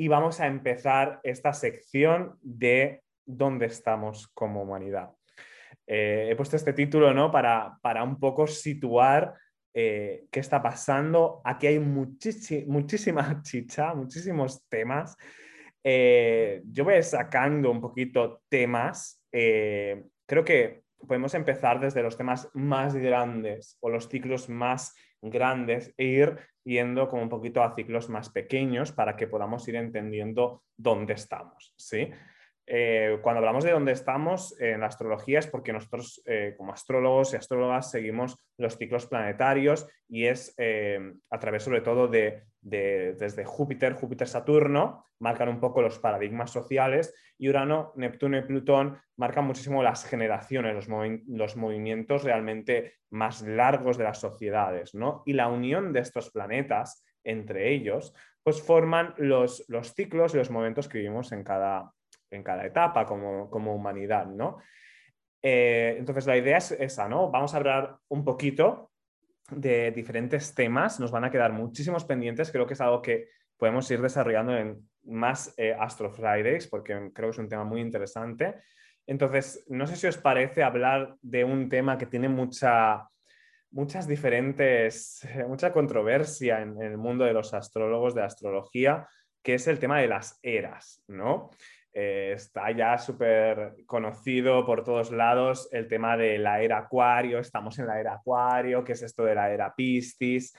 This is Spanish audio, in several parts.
y vamos a empezar esta sección de dónde estamos como humanidad. Eh, he puesto este título ¿no? para, para un poco situar eh, qué está pasando. Aquí hay muchísima chicha, muchísimos temas. Eh, yo voy sacando un poquito temas. creo que podemos empezar desde los temas más grandes o los ciclos más grandes e ir yendo como un poquito a ciclos más pequeños para que podamos ir entendiendo dónde estamos, ¿sí? Eh, cuando hablamos de dónde estamos en la astrología es porque nosotros eh, como astrólogos y astrólogas seguimos los ciclos planetarios y es eh, a través sobre todo de, desde Júpiter, Júpiter-Saturno, marcan un poco los paradigmas sociales y Urano, Neptuno y Plutón marcan muchísimo las generaciones, los, movimientos realmente más largos de las sociedades, ¿no? Y la unión de estos planetas entre ellos, pues forman los, los ciclos y los momentos que vivimos en cada, en cada etapa como, humanidad, ¿no? Eh, entonces la idea es esa, ¿no? Vamos a hablar un poquito de diferentes temas, nos van a quedar muchísimos pendientes, creo que es algo que podemos ir desarrollando en más eh, Astro Fridays, porque creo que es un tema muy interesante. Entonces, no sé si os parece hablar de un tema que tiene mucha, muchas diferentes, mucha controversia en, en el mundo de los astrólogos, de astrología, que es el tema de las eras, ¿no? Eh, está ya súper conocido por todos lados el tema de la era Acuario, estamos en la era Acuario, ¿qué es esto de la era Piscis?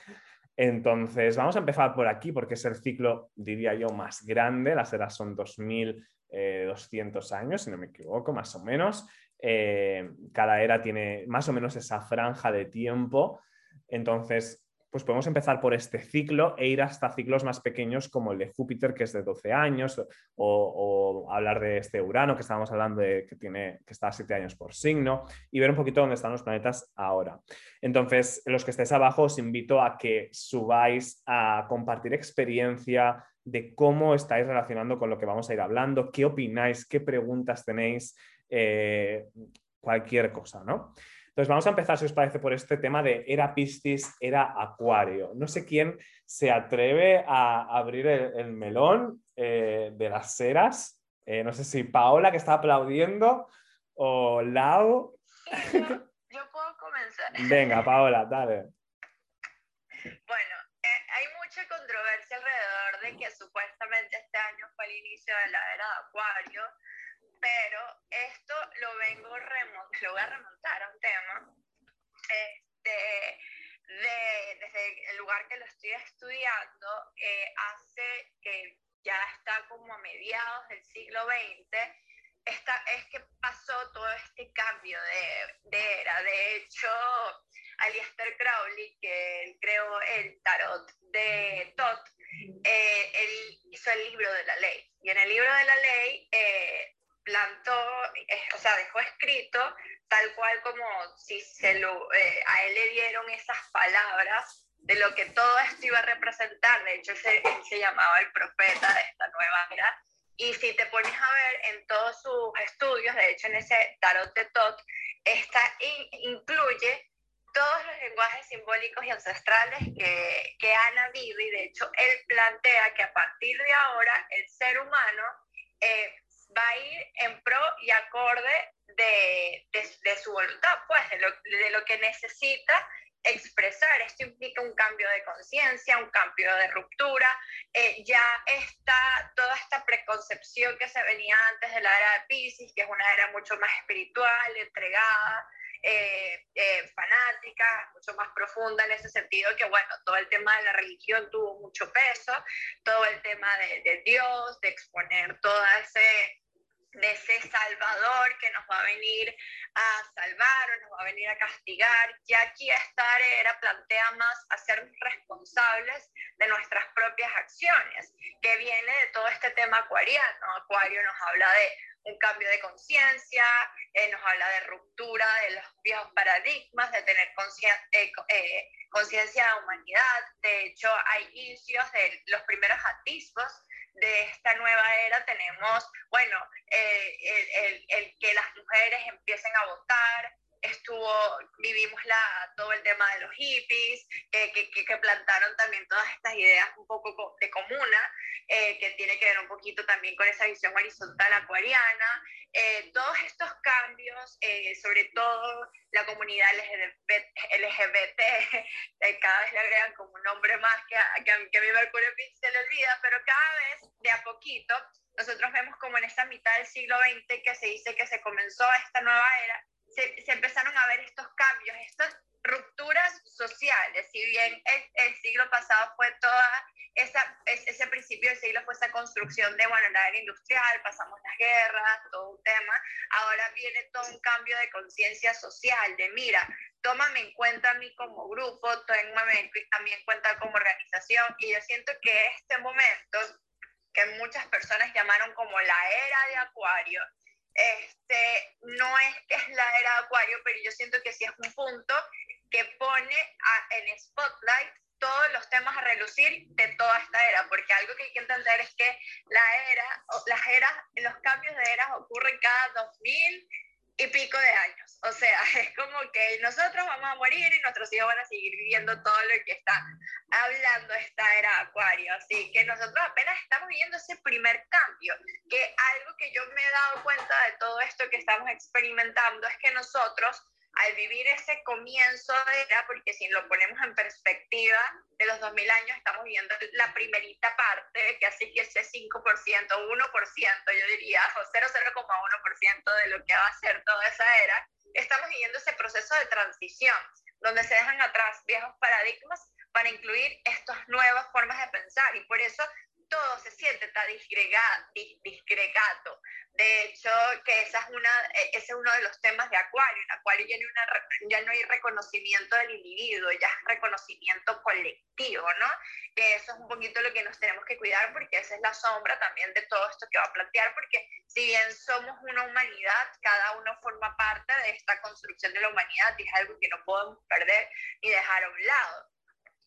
Entonces, vamos a empezar por aquí porque es el ciclo, diría yo, más grande. Las eras son 2200 años, si no me equivoco, más o menos. Eh, cada era tiene más o menos esa franja de tiempo. Entonces, pues podemos empezar por este ciclo e ir hasta ciclos más pequeños como el de Júpiter, que es de 12 años, o, hablar de este Urano, que estábamos hablando de que, tiene, que está a 7 años por signo, y ver un poquito dónde están los planetas ahora. Entonces, los que estéis abajo, os invito a que subáis a compartir experiencia de cómo estáis relacionando con lo que vamos a ir hablando, qué opináis, qué preguntas tenéis, eh, cualquier cosa, ¿no? Entonces vamos a empezar, si os parece, por este tema de era Piscis, era Acuario. No sé quién se atreve a abrir el, melón eh, de las eras. Eh, no sé si Paola, que está aplaudiendo, o Lau. Yo, puedo comenzar. Venga, Paola, dale. Bueno, eh, hay mucha controversia alrededor de que supuestamente este año fue el inicio de la era de Acuario pero esto lo vengo lo voy a remontar a un tema este, de, desde el lugar que lo estoy estudiando eh, hace que ya está como a mediados del siglo XX esta, es que pasó todo este cambio de, de era. De hecho, Alistair Crowley, que él creó el tarot de Tot, eh, él hizo el libro de la ley. Y en el libro de la ley eh, plantó, eh, o sea, dejó escrito tal cual como si se lo, eh, a él le dieron esas palabras de lo que todo esto iba a representar. De hecho, él se, llamaba el profeta de esta nueva era. Y si te pones a ver en todos sus estudios, de hecho en ese tarot de Tot, esta incluye todos los lenguajes simbólicos y ancestrales que, que han habido y de hecho él plantea que a partir de ahora el ser humano eh, va a ir en pro y acorde de, de, su voluntad, pues de lo, de lo, que necesita expresar. Esto implica un cambio de conciencia, un cambio de ruptura. Eh, ya está toda esta preconcepción que se venía antes de la era de Pisces, que es una era mucho más espiritual, entregada. Eh, eh, fanática, mucho más profunda en ese sentido, que bueno, todo el tema de la religión tuvo mucho peso, todo el tema de, de Dios, de exponer toda ese de ese Salvador que nos va a venir a salvar o nos va a venir a castigar. Y aquí esta era plantea más ser responsables de nuestras propias acciones, que viene de todo este tema acuariano. Acuario nos habla de un cambio de conciencia, eh, nos habla de ruptura de los viejos paradigmas, de tener eh, eh, conciencia de humanidad. De hecho, hay inicios de los primeros atisbos de esta nueva era tenemos, bueno, eh, el, el, que las mujeres empiecen a votar, estuvo, vivimos la, todo el tema de los hippies, que, que, que plantaron también todas estas ideas un poco de comuna, eh, que tiene que ver un poquito también con esa visión horizontal acuariana. Eh, todos estos cambios, eh, sobre todo la comunidad LGBT, LGBT cada vez le agregan como un nombre más que a, que a, que a Mercurio se le olvida, pero cada vez de a poquito nosotros vemos como en esta mitad del siglo XX que se dice que se comenzó esta nueva era, se, empezaron a ver estos cambios, estas rupturas sociales. Si bien el, el siglo pasado fue toda esa, ese principio del siglo fue esa construcción de, bueno, la era industrial, pasamos las guerras, todo un tema, ahora viene todo un cambio de conciencia social, de mira, tómame en cuenta a mí como grupo, tómame a mí en cuenta como organización, y yo siento que este momento que muchas personas llamaron como la era de Acuario, este, no es que es la era Acuario, pero yo siento que sí es un punto que pone en spotlight todos los temas a relucir de toda esta era, porque algo que hay que entender es que la era, las eras, los cambios de eras ocurren cada 2000 y pico de años. O sea, es como que nosotros vamos a morir y nuestros hijos van a seguir viviendo todo lo que está hablando esta era Acuario. Así que nosotros apenas estamos viviendo ese primer cambio, que algo que yo me he dado cuenta de todo esto que estamos experimentando es que nosotros al vivir ese comienzo de era, porque si lo ponemos en perspectiva de los 2000 años, estamos viviendo la primerita parte, que así que ese 5%, 1%, yo diría, o 0,1% de lo que va a ser toda esa era, estamos viviendo ese proceso de transición, donde se dejan atrás viejos paradigmas para incluir estas nuevas formas de pensar. Y por eso todo se siente tan disgregato. De hecho, que esa es una, e, ese es uno de los temas de Acuario. En Acuario ya una, ya no hay reconocimiento del individuo, ya es reconocimiento colectivo, ¿no? Que eso es un poquito lo que nos tenemos que cuidar porque esa es la sombra también de todo esto que va a plantear, porque si bien somos una humanidad, cada uno forma parte de esta construcción de la humanidad y es algo que no podemos perder ni dejar a un lado.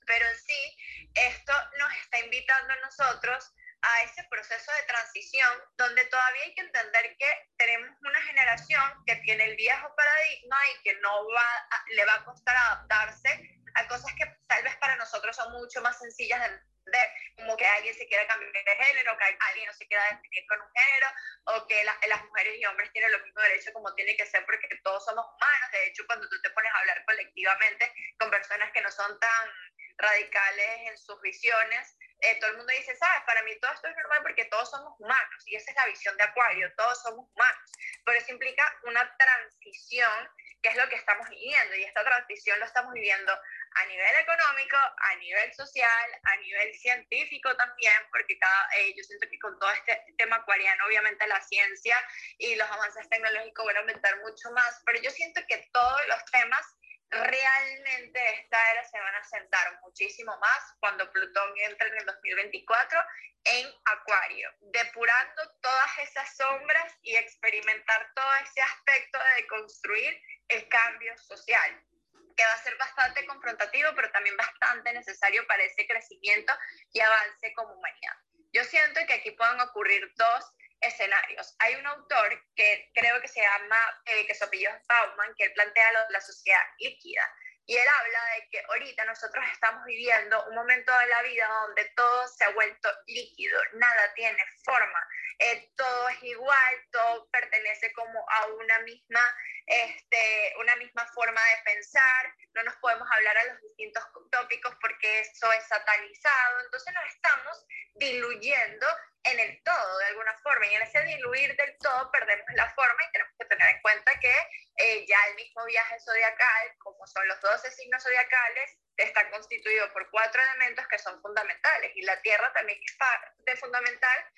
Pero sí, esto nos está invitando a nosotros a ese proceso de transición donde todavía hay que entender que tenemos una generación que tiene el viejo paradigma y que no va le va a costar adaptarse a cosas que tal vez para nosotros son mucho más sencillas de entender, como que alguien se quiera cambiar de género, que alguien no se quiera definir con un género, o que las mujeres y hombres tienen los mismos derechos como tiene que ser porque todos somos humanos. De hecho, cuando tú te pones a hablar colectivamente con personas que no son tan radicales en sus visiones, eh, todo el mundo dice, sabes, para mí todo esto es normal porque todos somos humanos y esa es la visión de Acuario, todos somos humanos, pero eso implica una transición que es lo que estamos viviendo y esta transición lo estamos viviendo a nivel económico, a nivel social, a nivel científico también, porque cada, eh, yo siento que con todo este tema acuariano, obviamente la ciencia y los avances tecnológicos van a aumentar mucho más, pero yo siento que todos los temas realmente esta era se van a sentar muchísimo más cuando Plutón entre en el 2024 en Acuario, depurando todas esas sombras y experimentar todo ese aspecto de construir el cambio social, que va a ser bastante confrontativo, pero también bastante necesario para ese crecimiento y avance como humanidad. Yo siento que aquí pueden ocurrir dos escenarios. Hay un autor que creo que se llama, eh, que su apellido es Bauman, que él plantea lo la sociedad líquida. Y él habla de que ahorita nosotros estamos viviendo un momento de la vida donde todo se ha vuelto líquido, nada tiene forma, eh, todo es igual, todo pertenece como a una misma, este, una misma forma de pensar, no nos podemos hablar a los distintos tópicos porque eso es satanizado, entonces nos estamos diluyendo en el todo de alguna forma y en ese diluir del todo perdemos la forma y tenemos que tener en cuenta que eh, ya el mismo viaje zodiacal, como son los 12 signos zodiacales, está constituido por cuatro elementos que son fundamentales y la Tierra también es parte fundamental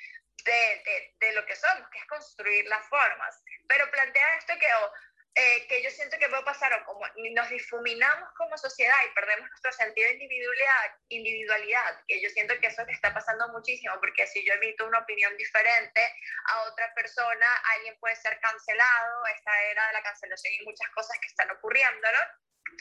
de, de, de, lo que somos, que es construir las formas. Pero plantea esto que oh, eh, que yo siento que puede pasar o como nos difuminamos como sociedad y perdemos nuestro sentido de individualidad, individualidad, que yo siento que eso está pasando muchísimo, porque si yo emito una opinión diferente a otra persona, alguien puede ser cancelado, esta era de la cancelación y muchas cosas que están ocurriendo, ¿no?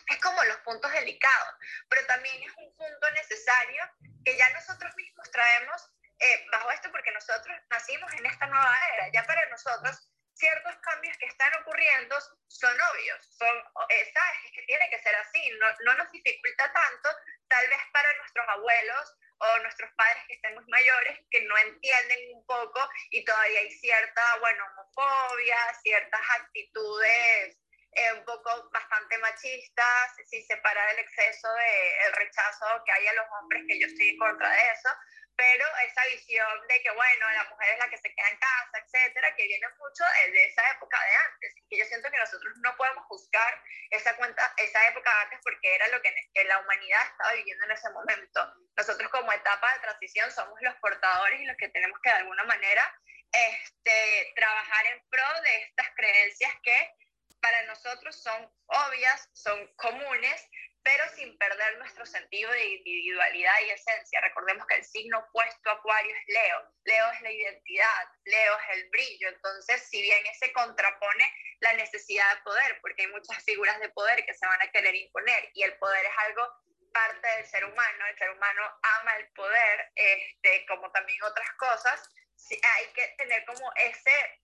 Es como los puntos delicados, pero también es un punto necesario que ya nosotros mismos traemos eh, bajo esto porque nosotros nacimos en esta nueva era, ya para nosotros ciertos cambios que están ocurriendo son obvios, son, eh, ¿sabes? Es que tiene que ser así, no, no nos dificulta tanto, tal vez para nuestros abuelos o nuestros padres que estén muy mayores que no entienden un poco y todavía hay cierta, bueno, homofobia, ciertas actitudes eh, un poco bastante machistas, si separa el exceso de el rechazo que hay a los hombres, que yo estoy en contra de eso, pero esa visión de que, bueno, la mujer es la que se queda en casa, etcétera, que viene mucho de esa época de antes, que yo siento que nosotros no podemos juzgar esa, cuenta, esa época de antes porque era lo que la humanidad estaba viviendo en ese momento. Nosotros como etapa de transición somos los portadores y los que tenemos que de alguna manera este, trabajar en pro de estas creencias que para nosotros son obvias, son comunes, pero sin perder nuestro sentido de individualidad y esencia. Recordemos que el signo opuesto a Acuario es Leo. Leo es la identidad, Leo es el brillo. Entonces, si bien ese contrapone la necesidad de poder, porque hay muchas figuras de poder que se van a querer imponer y el poder es algo parte del ser humano, el ser humano ama el poder, este, como también otras cosas, hay que tener como ese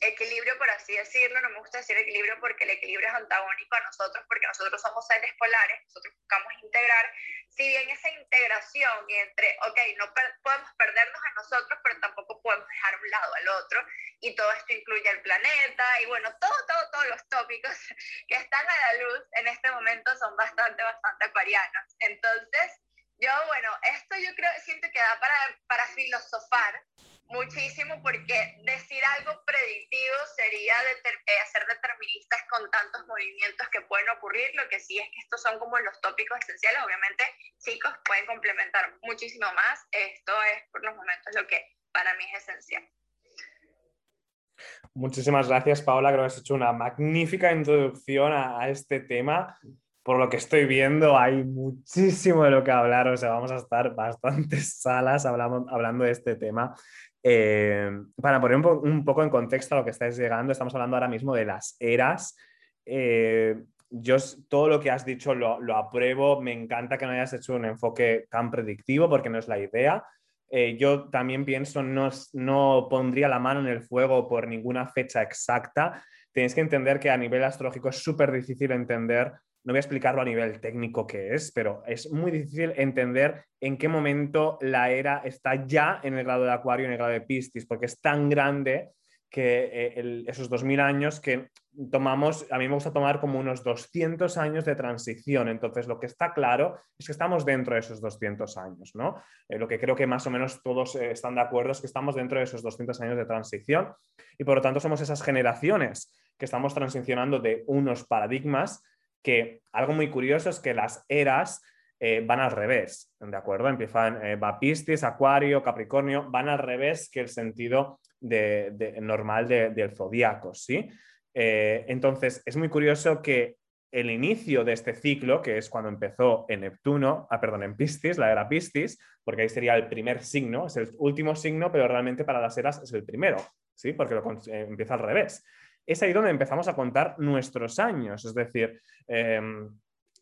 equilibrio, por así decirlo, no me gusta decir equilibrio porque el equilibrio es antagónico a nosotros, porque nosotros somos seres polares, nosotros buscamos integrar, si bien esa integración entre, ok, no podemos perdernos a nosotros, pero tampoco podemos dejar un lado al otro, y todo esto incluye el planeta, y bueno, todo, todo, todos los tópicos que están a la luz en este momento son bastante, bastante aquarianos. Entonces, yo, bueno, esto yo creo, siento que da para, para filosofar, muchísimo porque decir algo predictivo sería eh, ser deterministas con tantos movimientos que pueden ocurrir. Lo que sí es que estos son como los tópicos esenciales. Obviamente, chicos, pueden complementar muchísimo más. Esto es por los momentos lo que para mí es esencial. Muchísimas gracias, Paola. Creo que has hecho una magnífica introducción a, a este tema por lo que estoy viendo, hay muchísimo de lo que hablar, o sea, vamos a estar bastantes salas hablamos, hablando de este tema. Eh, para poner un, poco en contexto a lo que estáis llegando, estamos hablando ahora mismo de las eras. Eh, yo todo lo que has dicho lo, apruebo, me encanta que no hayas hecho un enfoque tan predictivo porque no es la idea. Eh, yo también pienso, no, no pondría la mano en el fuego por ninguna fecha exacta. Tenéis que entender que a nivel astrológico es súper difícil entender no voy a explicarlo a nivel técnico que es, pero es muy difícil entender en qué momento la era está ya en el grado de Acuario, en el grado de Piscis, porque es tan grande que eh, esos 2000 años que tomamos, a mí me gusta tomar como unos 200 años de transición. Entonces, lo que está claro es que estamos dentro de esos 200 años, ¿no? Eh, lo que creo que más o menos todos eh, están de acuerdo es que estamos dentro de esos 200 años de transición y por lo tanto somos esas generaciones que estamos transicionando de unos paradigmas que algo muy curioso es que las eras eh, van al revés, ¿de acuerdo? Empiezan eh, Acuario, Capricornio, van al revés que el sentido de, normal del zodiaco, ¿sí? Eh, entonces, es muy curioso que el inicio de este ciclo, que es cuando empezó en Neptuno, ah, perdón, en Piscis, la era Piscis, porque ahí sería el primer signo, es el último signo, pero realmente para las eras es el primero, ¿sí? Porque lo, eh, empieza al revés es ahí donde empezamos a contar nuestros años. Es decir, em,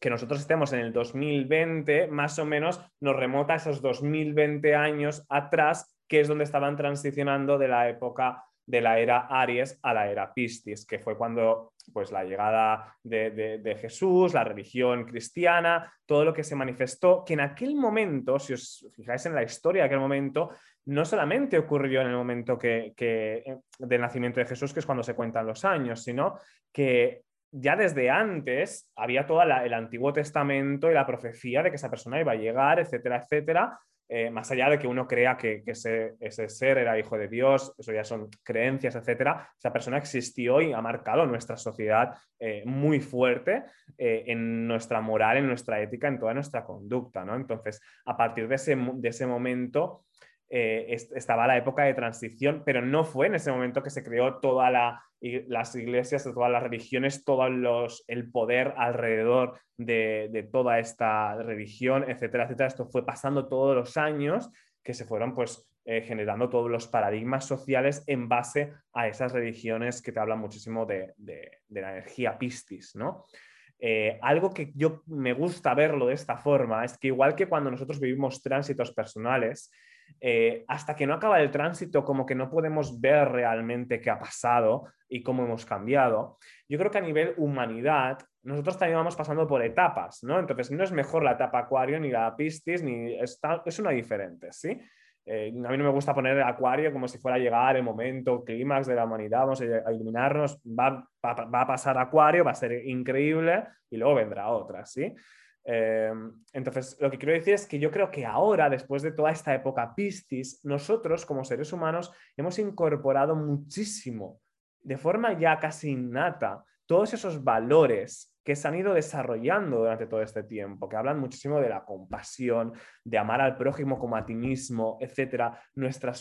que nosotros estemos en el 2020, más o menos nos remota esos 2020 años atrás, que es donde estaban transicionando de la época de la era Aries a la era Piscis, que fue cuando pues, la llegada de, de, Jesús, la religión cristiana, todo lo que se manifestó, que en aquel momento, si os fijáis en la historia de aquel momento, no solamente ocurrió en el momento que, eh, del nacimiento de Jesús, que es cuando se cuentan los años, sino que ya desde antes había todo el Antiguo Testamento y la profecía de que esa persona iba a llegar, etcétera, etcétera. Eh, más allá de que uno crea que, ese, ser era hijo de Dios, eso ya son creencias, etcétera, esa persona existió y ha marcado nuestra sociedad eh, muy fuerte en nuestra moral, en nuestra ética, en toda nuestra conducta. ¿no? Entonces, a partir de ese, de ese momento, eh, estaba la época de transición, pero no fue en ese momento que se creó todas las iglesias, todas las religiones, todo los, el poder alrededor de, toda esta religión, etcétera, etcétera. Esto fue pasando todos los años que se fueron pues eh, generando todos los paradigmas sociales en base a esas religiones que te hablan muchísimo de, la energía pistis, ¿no? Eh, algo que yo me gusta verlo de esta forma es que igual que cuando nosotros vivimos tránsitos personales, eh, hasta que no acaba el tránsito, como que no podemos ver realmente qué ha pasado y cómo hemos cambiado. Yo creo que a nivel humanidad, nosotros también vamos pasando por etapas, ¿no? Entonces, no es mejor la etapa Acuario ni la Piscis, ni es, es una diferente, ¿sí? Eh, a mí no me gusta poner el Acuario como si fuera a llegar el momento clímax de la humanidad, vamos a iluminarnos, va, va, a pasar Acuario, va a ser increíble y luego vendrá otra, ¿sí? Em, entonces, lo que quiero decir es que yo creo que ahora, después de toda esta época Piscis, nosotros como seres humanos hemos incorporado muchísimo, de forma ya casi innata, todos esos valores que se han ido desarrollando durante todo este tiempo, que hablan muchísimo de la compasión, de amar al prójimo como a ti mismo, etcétera. nuestra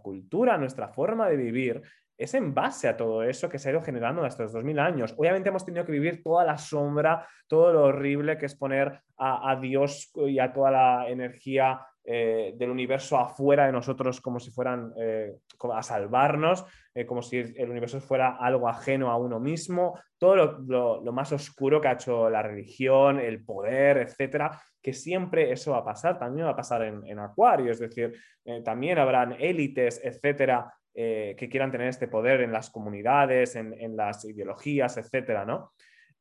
cultura, nuestra forma de vivir es en base a todo eso que se ha ido generando en estos 2000 años. Obviamente hemos tenido que vivir toda la sombra, todo lo horrible que es poner a, Dios y a toda la energía eh, del universo afuera de nosotros como si fueran eh, a salvarnos, eh, como si el universo fuera algo ajeno a uno mismo, todo lo, más oscuro que ha hecho la religión, el poder, etcétera, que siempre eso va a pasar, también va a pasar en, en Acuario, es decir, también habrán élites, etcétera, eh, que quieran tener este poder en las comunidades, en, las ideologías, etcétera, ¿no?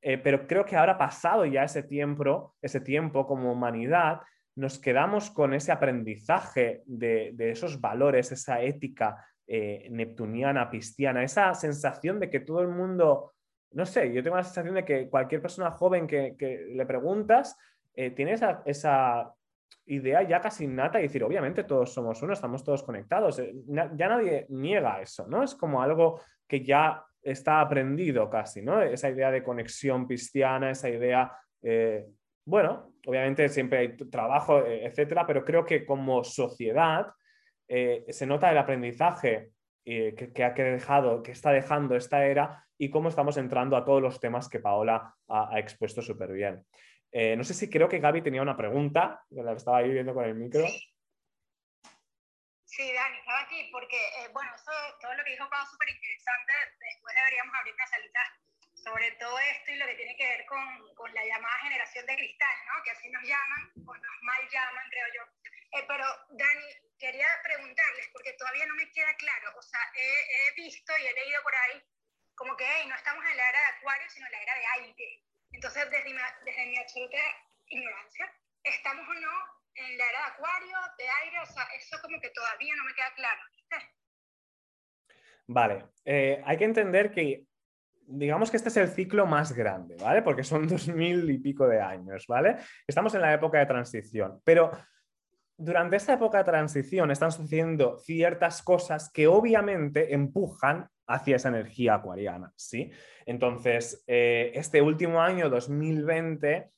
Eh, pero creo que ahora pasado ya ese tiempo, ese tiempo como humanidad, nos quedamos con ese aprendizaje de, esos valores, esa ética eh, neptuniana, pistiana, esa sensación de que todo el mundo, no sé, yo tengo la sensación de que cualquier persona joven que, le preguntas tiene esa idea ya casi innata y decir, obviamente todos somos uno, estamos todos conectados. Eh, ya nadie niega eso, ¿no? Es como algo que ya está aprendido casi, ¿no? Esa idea de conexión cristiana, esa idea, eh, bueno, obviamente siempre hay trabajo, eh, etcétera, pero creo que como sociedad se nota el aprendizaje que, ha dejado, que está dejando esta era y cómo estamos entrando a todos los temas que Paola ha, ha expuesto súper bien. Eh, no sé si creo que Gaby tenía una pregunta, que la estaba ahí viendo con el micro. Sí, Dani, estaba aquí porque, eh, bueno, todo lo que dijo Pau es súper interesante. Después deberíamos abrir una salita sobre todo esto y lo que tiene que ver con, con, la llamada generación de cristal, ¿no? Que así nos llaman, o nos mal llaman, creo yo. Eh, pero, Dani, quería preguntarles, porque todavía no me queda claro, o sea, he, he visto y he leído por ahí como que hey, no estamos en la era de Acuario, sino en la era de aire. Entonces, desde mi, desde mi absoluta ignorancia, ¿estamos o no en la era de acuario, de aire? O sea, eso como que todavía no me queda claro. Vale, eh, hay que entender que digamos que este es el ciclo más grande, ¿vale? Porque son dos mil y pico de años, ¿vale? Estamos en la época de transición, pero durante esta época de transición están sucediendo ciertas cosas que obviamente empujan hacia esa energía acuariana, ¿sí? Entonces, eh, este último año, 2020,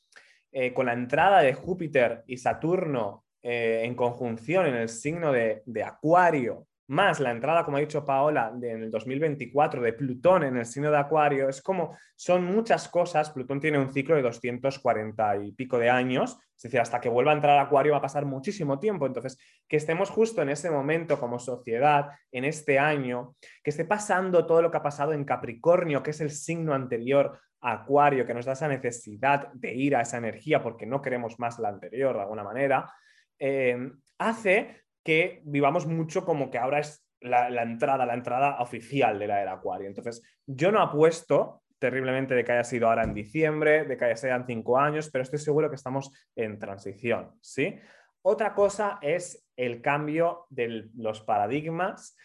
eh, con la entrada de Júpiter y Saturno eh, en conjunción en el signo de, de Acuario más la entrada, como ha dicho Paola, en el 2024 de Plutón en el signo de Acuario, es como son muchas cosas. Plutón tiene un ciclo de 240 y pico de años, es decir, hasta que vuelva a entrar Acuario va a pasar muchísimo tiempo. Entonces, que estemos justo en ese momento como sociedad, en este año, que esté pasando todo lo que ha pasado en Capricornio, que es el signo anterior Acuario, que nos da esa necesidad de ir a esa energía porque no queremos más la anterior de alguna manera, eh, hace que vivamos mucho como que ahora es la, entrada, la entrada oficial de la era Acuario. Entonces, yo no apuesto terriblemente de que haya sido ahora en diciembre, de que haya sido en cinco años, pero estoy seguro que estamos en transición, ¿sí? Otra cosa es el cambio de los paradigmas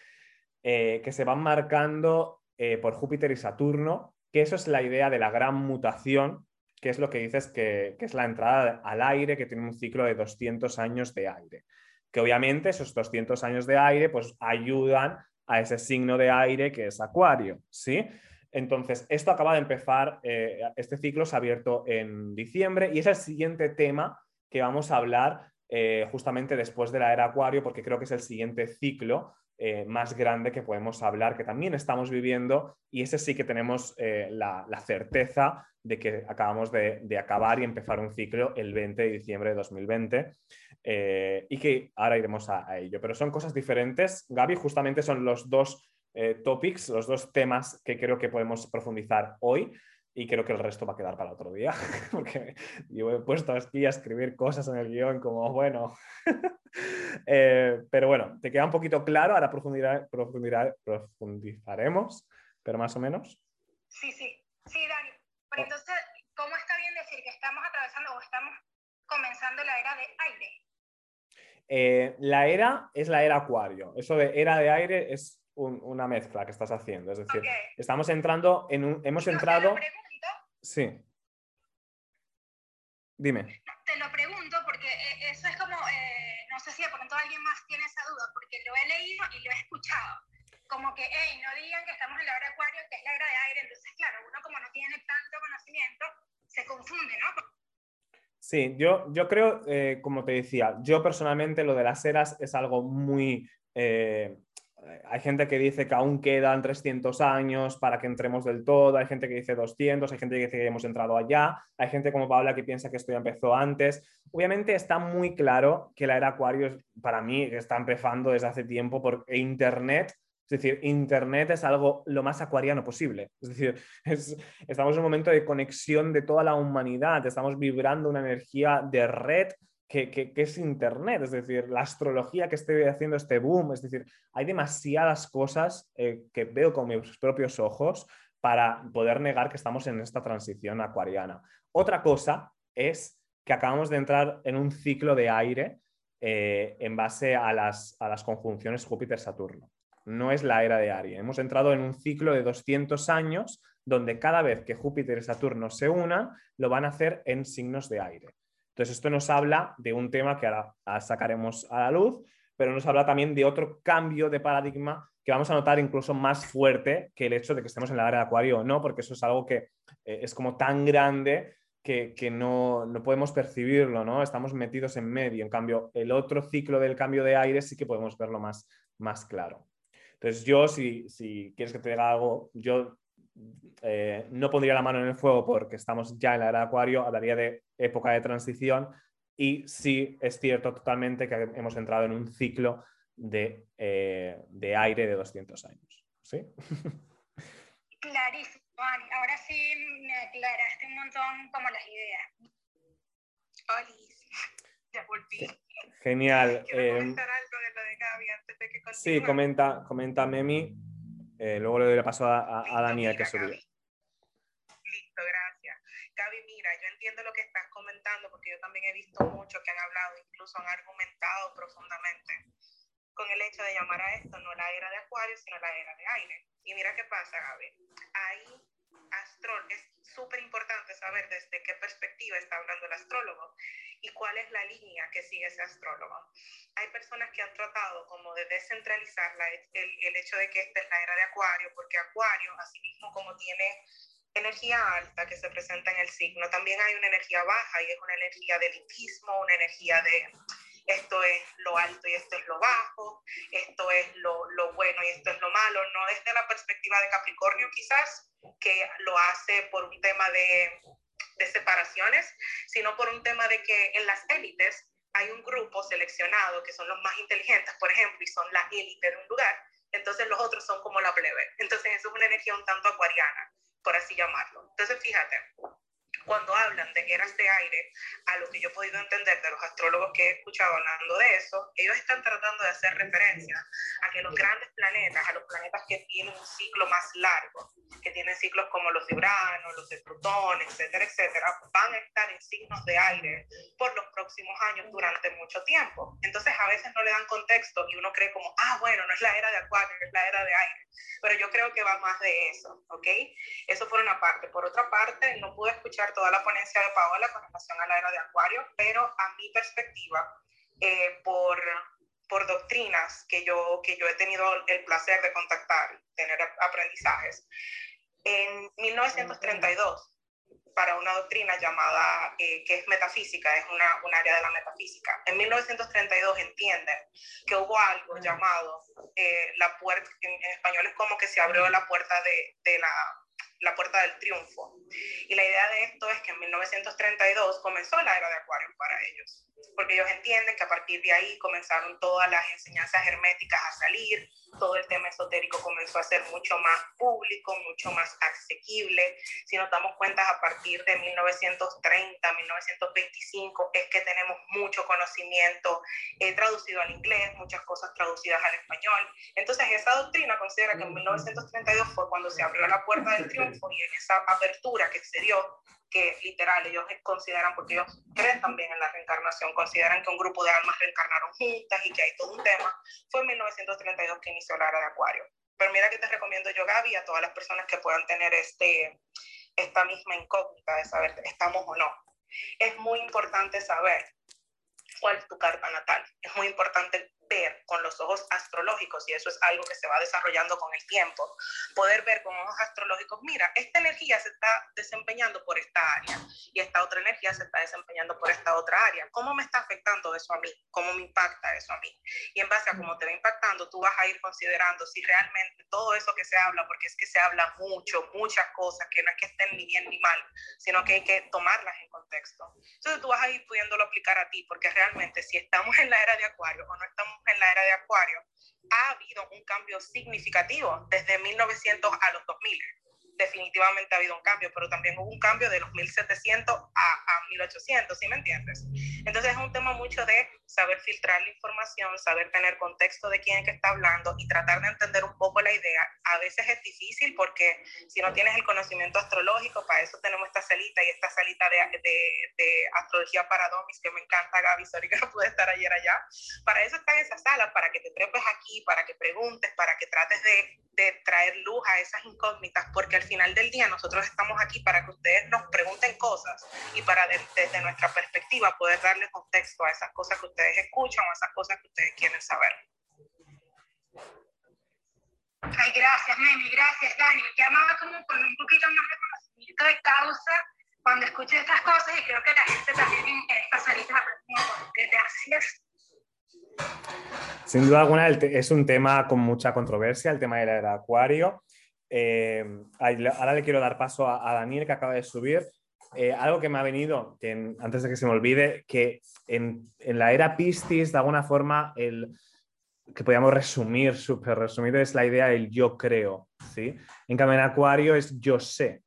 eh, que se van marcando eh, por Júpiter y Saturno, que eso es la idea de la gran mutación, que es lo que dices que, que es la entrada al aire, que tiene un ciclo de 200 años de aire que obviamente esos 200 años de aire pues ayudan a ese signo de aire que es Acuario, ¿sí? Entonces, esto acaba de empezar, eh, este ciclo se ha abierto en diciembre y es el siguiente tema que vamos a hablar eh, justamente después de la era Acuario, porque creo que es el siguiente ciclo eh, más grande que podemos hablar, que también estamos viviendo, y ese sí que tenemos la, certeza de que acabamos de, de, acabar y empezar un ciclo el 20 de diciembre de 2020. Eh, y que ahora iremos a, ello. Pero son cosas diferentes. Gaby, justamente son los dos eh, topics, los dos temas que creo que podemos profundizar hoy y creo que el resto va a quedar para otro día, porque yo he puesto aquí a escribir cosas en el guion como, bueno, eh, pero bueno, te queda un poquito claro, ahora profundizaremos, pero más o menos. Sí, sí, sí, Dani. Pero oh. entonces, ¿cómo está bien decir que estamos atravesando o estamos comenzando la era de aire? Eh, la era es la era acuario. Eso de era de aire es una mezcla que estás haciendo. Es decir, estamos entrando en un... Hemos entrado... Sí. Dime. Te lo pregunto porque eh, eso es como, eh, no sé si de pronto alguien más tiene esa duda, porque lo he leído y lo he escuchado. Como que, hey, no digan que estamos en la era acuario, que es la era de aire. Entonces, claro, uno como no tiene tanto conocimiento, se confunde, ¿no? Sí, yo, yo creo, eh, como te decía, yo personalmente lo de las eras es algo muy hay gente que dice que aún quedan 300 años para que entremos del todo, hay gente que dice 200, hay gente que dice que hemos entrado allá, hay gente como Paula que piensa que esto ya empezó antes. Obviamente está muy claro que la era Acuario, para mí, está empezando desde hace tiempo por Internet. Es decir, Internet es algo lo más acuariano posible. Es decir, estamos en un momento de conexión de toda la humanidad, estamos vibrando una energía de red que, es Internet, es decir, la astrología que estoy haciendo este boom, es decir, hay demasiadas cosas eh, que veo con mis propios ojos para poder negar que estamos en esta transición acuariana. Otra cosa es que acabamos de entrar en un ciclo de aire eh, en base a las, a las conjunciones Júpiter-Saturno. No es la era de Aries. Hemos entrado en un ciclo de 200 años donde cada vez que Júpiter y Saturno se unan, lo van a hacer en signos de aire. Entonces, esto nos habla de un tema que ahora sacaremos a la luz, pero nos habla también de otro cambio de paradigma que vamos a notar incluso más fuerte que el hecho de que estemos en la área de acuario o no, porque eso es algo que eh, es como tan grande que, no, podemos percibirlo, ¿no? Estamos metidos en medio. En cambio, el otro ciclo del cambio de aire sí que podemos verlo más, más claro. Entonces, yo, si, si quieres que te diga algo, yo eh, no pondría la mano en el fuego porque estamos ya en la era de Acuario, hablaría de época de transición y sí es cierto totalmente que hemos entrado en un ciclo de, eh, de aire de 200 años. ¿Sí? Clarísimo, Ani. Ahora sí me aclaraste un montón como las ideas. Ya volví. Genial. Comentar algo de lo de Gaby antes de que Sí, comenta, comenta Memi. Eh, luego le doy la paso a, a, Daniel que subió. Listo, gracias. Gaby, mira, yo entiendo lo que estás comentando porque yo también he visto muchos que han hablado, incluso han argumentado profundamente con el hecho de llamar a esto no la era de Acuario, sino la era de aire. Y mira qué pasa, Gaby. Ahí astrol es súper importante saber desde qué perspectiva está hablando el astrólogo y cuál es la línea que sigue ese astrólogo. Hay personas que han tratado como de descentralizar el, el hecho de que esta es la era de Acuario, porque Acuario, así mismo como tiene energía alta que se presenta en el signo, también hay una energía baja y es una energía de elitismo, una energía de esto es lo alto y esto es lo bajo, esto es lo, lo, bueno y esto es lo malo, no desde la perspectiva de Capricornio quizás, que lo hace por un tema de, de separaciones, sino por un tema de que en las élites hay un grupo seleccionado que son los más inteligentes, por ejemplo, y son la élite de un lugar, entonces los otros son como la plebe. Entonces eso es una energía un tanto acuariana, por así llamarlo. Entonces fíjate, cuando hablan de eras de aire, a lo que yo he podido entender de los astrólogos que he escuchado hablando de eso, ellos están tratando de hacer referencia a que los grandes planetas, a los planetas que tienen un ciclo más largo, que tienen ciclos como los de Urano, los de Plutón, etcétera, etcétera, van a estar en signos de aire por los próximos años durante mucho tiempo. Entonces a veces no le dan contexto y uno cree como, ah, bueno, no es la era de Acuario, es la era de aire. Pero yo creo que va más de eso, ¿ok? Eso por una parte. Por otra parte, no pude escuchar toda la ponencia de Paola con relación a la era de Acuario, pero a mi perspectiva, eh, por, por doctrinas que yo, que yo he tenido el placer de contactar, tener aprendizajes, en 1932, para una doctrina llamada, eh, que es metafísica, es una, un área de la metafísica. En 1932 entienden que hubo algo llamado eh, la puerta, en, en, español es como que se abrió la puerta de, de la la puerta del triunfo. Y la idea de esto es que en 1932 comenzó la era de Acuario para ellos, porque ellos entienden que a partir de ahí comenzaron todas las enseñanzas herméticas a salir, todo el tema esotérico comenzó a ser mucho más público, mucho más asequible. Si nos damos cuenta, a partir de 1930, 1925, es que tenemos mucho conocimiento eh, traducido al inglés, muchas cosas traducidas al español. Entonces, esa doctrina considera que en 1932 fue cuando se abrió la puerta del triunfo y en esa apertura que se dio que literal ellos consideran, porque ellos creen también en la reencarnación, consideran que un grupo de almas reencarnaron juntas y que hay todo un tema, fue en 1932 que inició la era de Acuario. Pero mira que te recomiendo yo, Gaby, a todas las personas que puedan tener este, esta misma incógnita de saber, estamos o no. Es muy importante saber cuál es tu carta natal. Es muy importante ver con los ojos astrológicos, y eso es algo que se va desarrollando con el tiempo, poder ver con ojos astrológicos, mira, esta energía se está desempeñando por esta área y esta otra energía se está desempeñando por esta otra área. ¿Cómo me está afectando eso a mí? ¿Cómo me impacta eso a mí? Y en base a cómo te va impactando, tú vas a ir considerando si realmente todo eso que se habla, porque es que se habla mucho, muchas cosas, que no es que estén ni bien ni mal, sino que hay que tomarlas en contexto. Entonces tú vas a ir pudiéndolo aplicar a ti, porque realmente si estamos en la era de Acuario o no estamos en la era de Acuario, ha habido un cambio significativo desde 1900 a los 2000 definitivamente ha habido un cambio, pero también hubo un cambio de los 1700 a, a 1800, ¿sí me entiendes? Entonces es un tema mucho de saber filtrar la información, saber tener contexto de quién es que está hablando y tratar de entender un poco la idea. A veces es difícil porque si no tienes el conocimiento astrológico, para eso tenemos esta salita y esta salita de, de, de astrología para domis que me encanta, Gaby, sorry que no pude estar ayer allá. Para eso están esas salas, para que te trepes aquí, para que preguntes, para que trates de, de traer luz a esas incógnitas, porque al final del día nosotros estamos aquí para que ustedes nos pregunten cosas y para desde nuestra perspectiva poder darle contexto a esas cosas que ustedes escuchan o a esas cosas que ustedes quieren saber. Ay, gracias, Memi, gracias, Dani. Llamaba como con un poquito más de conocimiento de causa cuando escuché estas cosas y creo que la gente también en esta salita aprendiendo. Gracias. Sin duda alguna es un tema con mucha controversia, el tema del acuario. Eh, ahora le quiero dar paso a, Daniel que acaba de subir. Eh, algo que me ha venido, antes de que se me olvide, que en, la era Piscis, de alguna forma, el que podríamos resumir, súper resumido, es la idea del yo creo. ¿sí? En cambio, en Acuario es yo sé.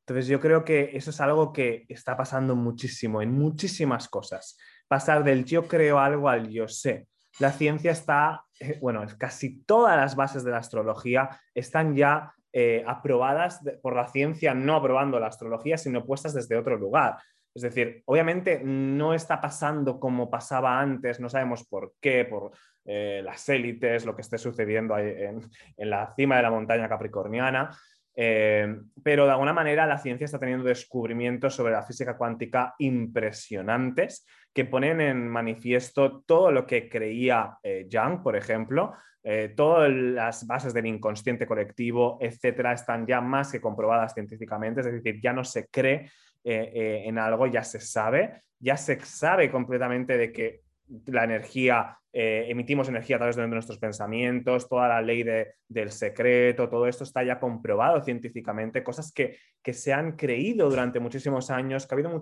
Entonces, yo creo que eso es algo que está pasando muchísimo, en muchísimas cosas. Pasar del yo creo algo al yo sé la ciencia está, eh, bueno, casi todas las bases de la astrología están ya eh, aprobadas por la ciencia, no aprobando la astrología, sino puestas desde otro lugar. Es decir, obviamente no está pasando como pasaba antes, no sabemos por qué, por eh, las élites, lo que esté sucediendo en, en, la cima de la montaña capricorniana, pero de alguna manera la ciencia está teniendo descubrimientos sobre la física cuántica impresionantes que ponen en manifiesto todo lo que creía eh, Young, por ejemplo, eh, todas las bases del inconsciente colectivo, etcétera, están ya más que comprobadas científicamente, es decir, ya no se cree eh, en algo, ya se sabe, ya se sabe completamente de que la energía, eh, emitimos energía a través de nuestros pensamientos, toda la ley del secreto, todo esto está ya comprobado científicamente, cosas que, se han creído durante muchísimos años, que ha habido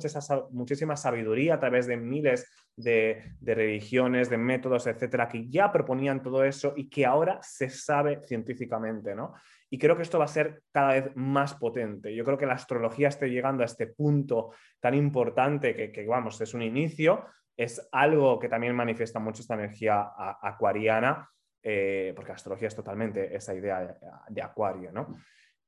muchísima sabiduría a través de miles de, religiones, de métodos, etcétera, que ya proponían todo eso y que ahora se sabe científicamente, ¿no? Y creo que esto va a ser cada vez más potente. Yo creo que la astrología esté llegando a este punto tan importante que, que vamos, es un inicio, es algo que también manifiesta mucho esta energía acuariana, eh, porque la astrología es totalmente esa idea de, acuario, ¿no?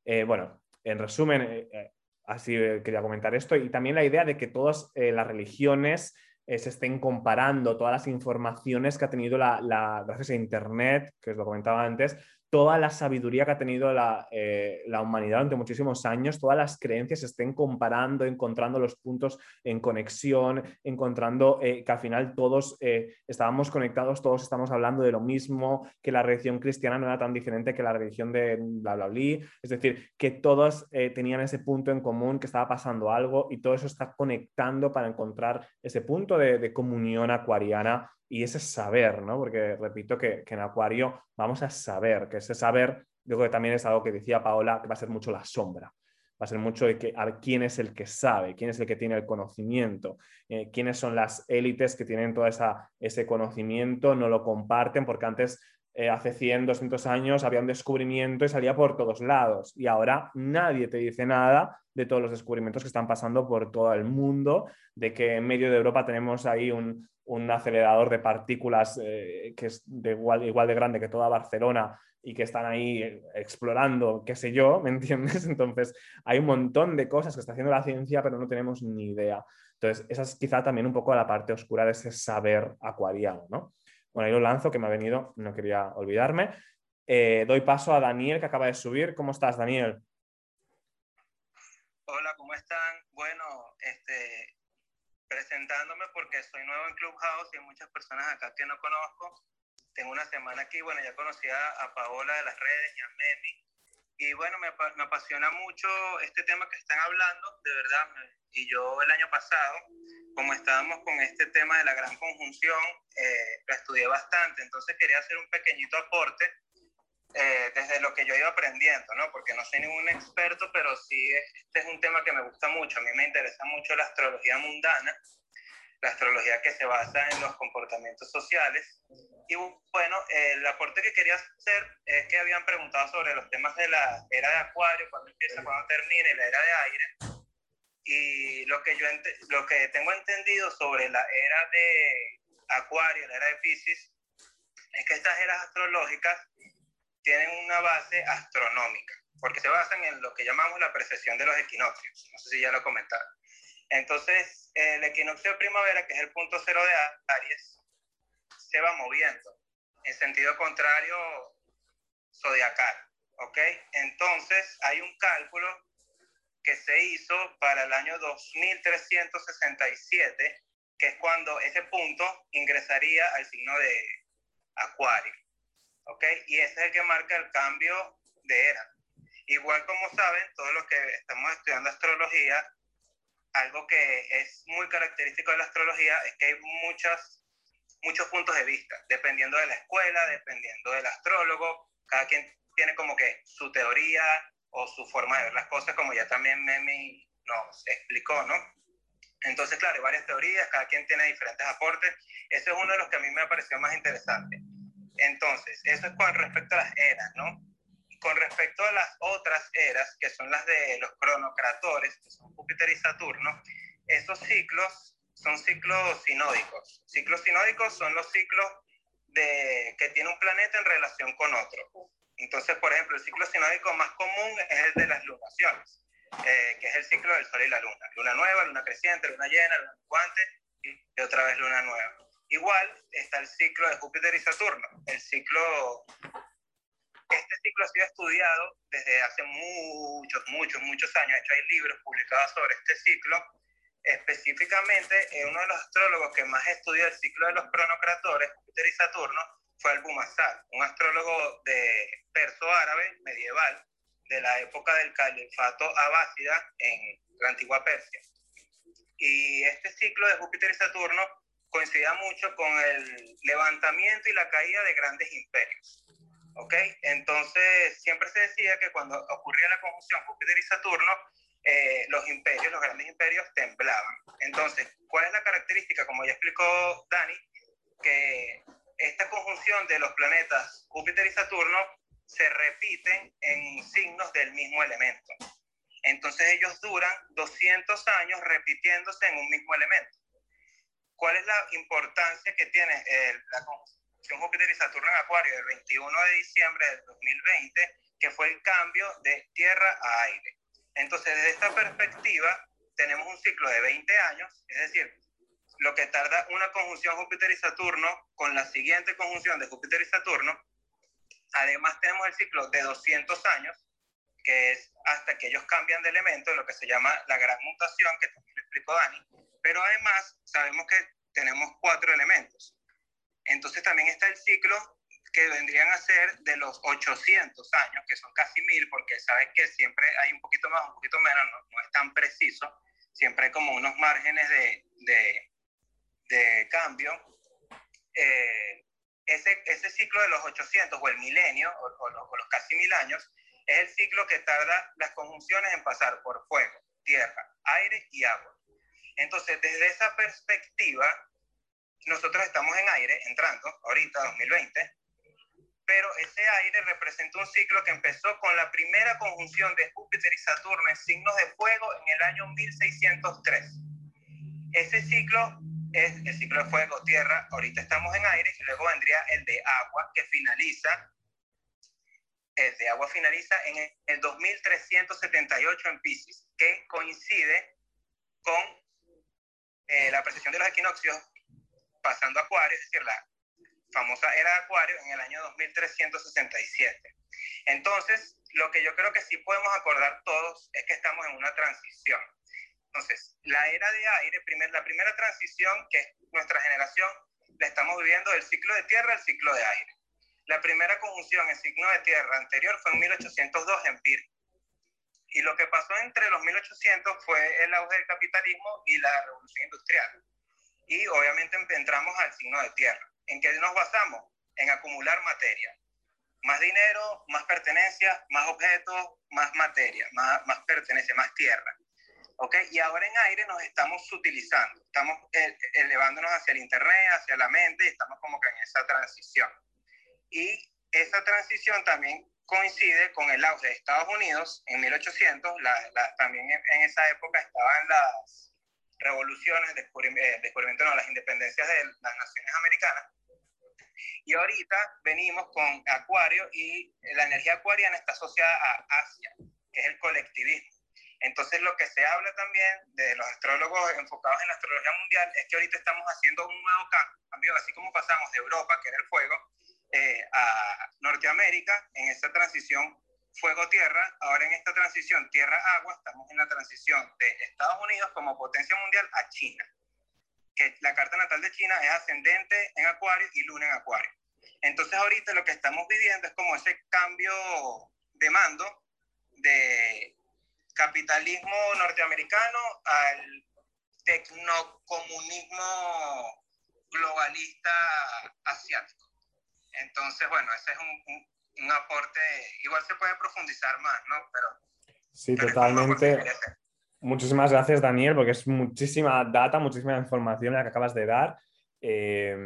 Eh, bueno, en resumen, eh, así quería comentar esto, y también la idea de que todas las religiones se estén comparando todas las informaciones que ha tenido la, la, gracias a Internet, que os lo comentaba antes, toda la sabiduría que ha tenido la, eh, humanidad durante muchísimos años, todas las creencias se estén comparando, encontrando los puntos en conexión, encontrando eh, que al final todos eh, estábamos conectados, todos estamos hablando de lo mismo, que la religión cristiana no era tan diferente que la religión de bla, bla, bla, es decir, que todos tenían ese punto en común, que estaba pasando algo y todo eso está conectando para encontrar ese punto de, de comunión acuariana y ese saber, ¿no? Porque repito que, en Acuario vamos a saber, que ese saber, yo creo que también es algo que decía Paola, que va a ser mucho la sombra. Va a ser mucho de que, a quién es el que sabe, quién es el que tiene el conocimiento, eh, quiénes son las élites que tienen todo esa, ese conocimiento, no lo comparten, porque antes eh, hace 100, 200 años había un descubrimiento y salía por todos lados. Y ahora nadie te dice nada de todos los descubrimientos que están pasando por todo el mundo, de que en medio de Europa tenemos ahí un, acelerador de partículas eh, que es igual, igual de grande que toda Barcelona y que están ahí explorando, qué sé yo, ¿me entiendes? Entonces, hay un montón de cosas que está haciendo la ciencia, pero no tenemos ni idea. Entonces, esa es quizá también un poco la parte oscura de ese saber acuariano, ¿no? Bueno, ahí lo lanzo, que me ha venido, no quería olvidarme. Eh, doy paso a Daniel, que acaba de subir. ¿Cómo estás, Daniel? Hola, ¿cómo están? Bueno, este, presentándome porque soy nuevo en Clubhouse y hay muchas personas acá que no conozco. Tengo una semana aquí, bueno, ya conocí a, Paola de las redes y a Memi. Y bueno, me, me, apasiona mucho este tema que están hablando, de verdad. y yo el año pasado como estábamos con este tema de la gran conjunción, eh, lo estudié bastante, entonces quería hacer un pequeñito aporte eh, desde lo que yo iba aprendiendo, ¿no? Porque no soy ningún experto, pero sí este es un tema que me gusta mucho. A mí me interesa mucho la astrología mundana, la astrología que se basa en los comportamientos sociales. Y bueno, el aporte que quería hacer es que habían preguntado sobre los temas de la era de Acuario, cuándo empieza, cuándo termina, y la era de aire. Y lo que yo lo que tengo entendido sobre la era de Acuario, la era de Pisces, es que estas eras astrológicas tienen una base astronómica, porque se basan en lo que llamamos la precesión de los equinoccios. No sé si ya lo comentaron. Entonces, el equinoccio de primavera, que es el punto cero de Aries, se va moviendo en sentido contrario zodiacal. ¿Ok? Entonces, hay un cálculo que se hizo para el año 2367, que es cuando ese punto ingresaría al signo de Acuario. ¿Ok? Y ese es el que marca el cambio de era. Igual como saben, todos los que estamos estudiando astrología, algo que es muy característico de la astrología es que hay muchas, muchos puntos de vista, dependiendo de la escuela, dependiendo del astrólogo, cada quien tiene como que su teoría, o su forma de ver las cosas, como ya también Memi nos explicó, ¿no? Entonces, claro, hay varias teorías, cada quien tiene diferentes aportes. Ese es uno de los que a mí me ha parecido más interesante. Entonces, eso es con respecto a las eras, ¿no? Con respecto a las otras eras, que son las de los cronocratores, que son Júpiter y Saturno, esos ciclos son ciclos sinódicos. Ciclos sinódicos son los ciclos de, que tiene un planeta en relación con otro. Entonces, por ejemplo, el ciclo sinódico más común es el de las lunaciones, eh, que es el ciclo del Sol y la Luna. Luna nueva, luna creciente, luna llena, luna guante y otra vez luna nueva. Igual está el ciclo de Júpiter y Saturno. El ciclo, este ciclo ha sido estudiado desde hace muchos, muchos, muchos años. De hecho, hay libros publicados sobre este ciclo. Específicamente, uno de los astrólogos que más estudió el ciclo de los cronocratores, Júpiter y Saturno, fue Al-Bumazar, un astrólogo de perso-árabe medieval de la época del califato abásida en la antigua Persia. Y este ciclo de Júpiter y Saturno coincidía mucho con el levantamiento y la caída de grandes imperios. ¿Ok? Entonces, siempre se decía que cuando ocurría la conjunción Júpiter y Saturno, eh, los imperios, los grandes imperios temblaban. Entonces, ¿cuál es la característica? Como ya explicó Dani, que esta conjunción de los planetas Júpiter y Saturno se repiten en signos del mismo elemento. Entonces ellos duran 200 años repitiéndose en un mismo elemento. ¿Cuál es la importancia que tiene la conjunción Júpiter y Saturno en Acuario del 21 de diciembre del 2020, que fue el cambio de tierra a aire? Entonces, desde esta perspectiva, tenemos un ciclo de 20 años, es decir, lo que tarda una conjunción Júpiter y Saturno con la siguiente conjunción de Júpiter y Saturno. Además tenemos el ciclo de 200 años, que es hasta que ellos cambian de elemento, lo que se llama la gran mutación, que también lo explicó Dani. Pero además sabemos que tenemos cuatro elementos. Entonces también está el ciclo que vendrían a ser de los 800 años, que son casi mil, porque sabes que siempre hay un poquito más, un poquito menos, no, es tan preciso, siempre hay como unos márgenes de, de cambio, eh, ese, ese, ciclo de los 800 o el milenio o, los casi mil años es el ciclo que tarda las conjunciones en pasar por fuego, tierra, aire y agua. Entonces, desde esa perspectiva, nosotros estamos en aire, entrando ahorita, 2020, pero ese aire representa un ciclo que empezó con la primera conjunción de Júpiter y Saturno en signos de fuego en el año 1603. Ese ciclo es el ciclo de fuego, tierra, ahorita estamos en aire y luego vendría el de agua que finaliza, el de agua finaliza en el 2378 en Pisces, que coincide con eh, la precesión de los equinoccios pasando a Acuario, es decir, la famosa era de Acuario en el año 2367. Entonces, lo que yo creo que sí podemos acordar todos es que estamos en una transición. Entonces, la era de aire, primer, la primera transición que es nuestra generación, la estamos viviendo del ciclo de tierra al ciclo de aire. La primera conjunción en signo de tierra anterior fue en 1802 en Virgo. Y lo que pasó entre los 1800 fue el auge del capitalismo y la revolución industrial. Y obviamente entramos al signo de tierra. ¿En qué nos basamos? En acumular materia. Más dinero, más pertenencia, más objetos, más materia, más, más pertenencia, más tierra. ¿Ok? Y ahora en aire nos estamos utilizando, estamos eh, elevándonos hacia el Internet, hacia la mente, y estamos como que en esa transición. Y esa transición también coincide con el auge de Estados Unidos en 1800, también en, esa época estaban las revoluciones, eh, descubrimiento, no, las independencias de las naciones americanas. Y ahorita venimos con Acuario y la energía acuariana está asociada a Asia, que es el colectivismo. Entonces lo que se habla también de los astrólogos enfocados en la astrología mundial es que ahorita estamos haciendo un nuevo cambio, así como pasamos de Europa, que era el fuego, eh, a Norteamérica en esta transición fuego-tierra. Ahora en esta transición tierra-agua estamos en la transición de Estados Unidos como potencia mundial a China. Que la carta natal de China es ascendente en Acuario y luna en Acuario. Entonces ahorita lo que estamos viviendo es como ese cambio de mando de capitalismo norteamericano al tecnocomunismo globalista asiático. Entonces, bueno, ese es un, un, aporte, igual se puede profundizar más, ¿no? Pero... Sí, totalmente. Muchísimas gracias, Daniel, porque es muchísima data, muchísima información la que acabas de dar. Eh,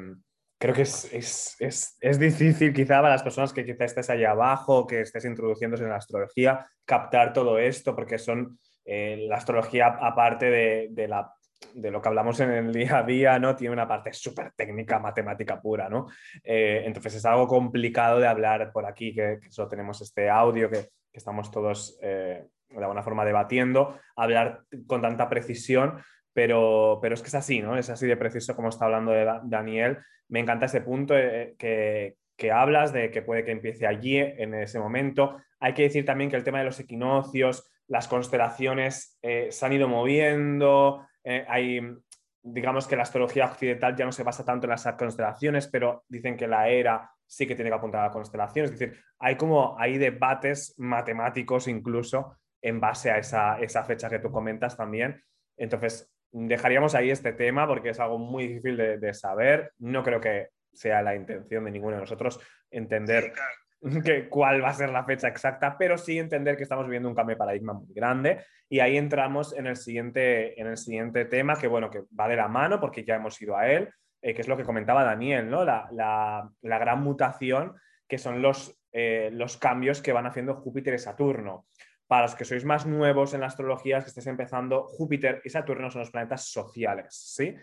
creo que es, es, es, es, difícil quizá para las personas que quizá estés allá abajo, que estés introduciéndose en la astrología, captar todo esto, porque son eh, la astrología aparte de, de, la de lo que hablamos en el día a día, ¿no? Tiene una parte súper técnica, matemática pura, ¿no? Eh, entonces es algo complicado de hablar por aquí, que, solo tenemos este audio, que, estamos todos eh, de alguna forma debatiendo, hablar con tanta precisión, pero, pero es que es así, ¿no? Es así de preciso como está hablando de Daniel. Me encanta ese punto eh, que, que hablas de que puede que empiece allí, en ese momento. Hay que decir también que el tema de los equinoccios, las constelaciones se han ido moviendo, eh, hay, digamos que la astrología occidental ya no se basa tanto en las constelaciones, pero dicen que la era sí que tiene que apuntar a la constelación. Es decir, hay como hay debates matemáticos incluso en base a esa, esa fecha que tú comentas también. Entonces, dejaríamos ahí este tema porque es algo muy difícil de, saber. No creo que sea la intención de ninguno de nosotros entender que, cuál va a ser la fecha exacta, pero sí entender que estamos viviendo un cambio de paradigma muy grande. Y ahí entramos en el siguiente, en el siguiente tema, que bueno, que va de la mano porque ya hemos ido a él, eh, que es lo que comentaba Daniel, ¿no? La, la, la gran mutación que son los, eh, los cambios que van haciendo Júpiter y Saturno. Para los que sois más nuevos en la astrología, que estéis empezando, Júpiter y Saturno son los planetas sociales, ¿sí?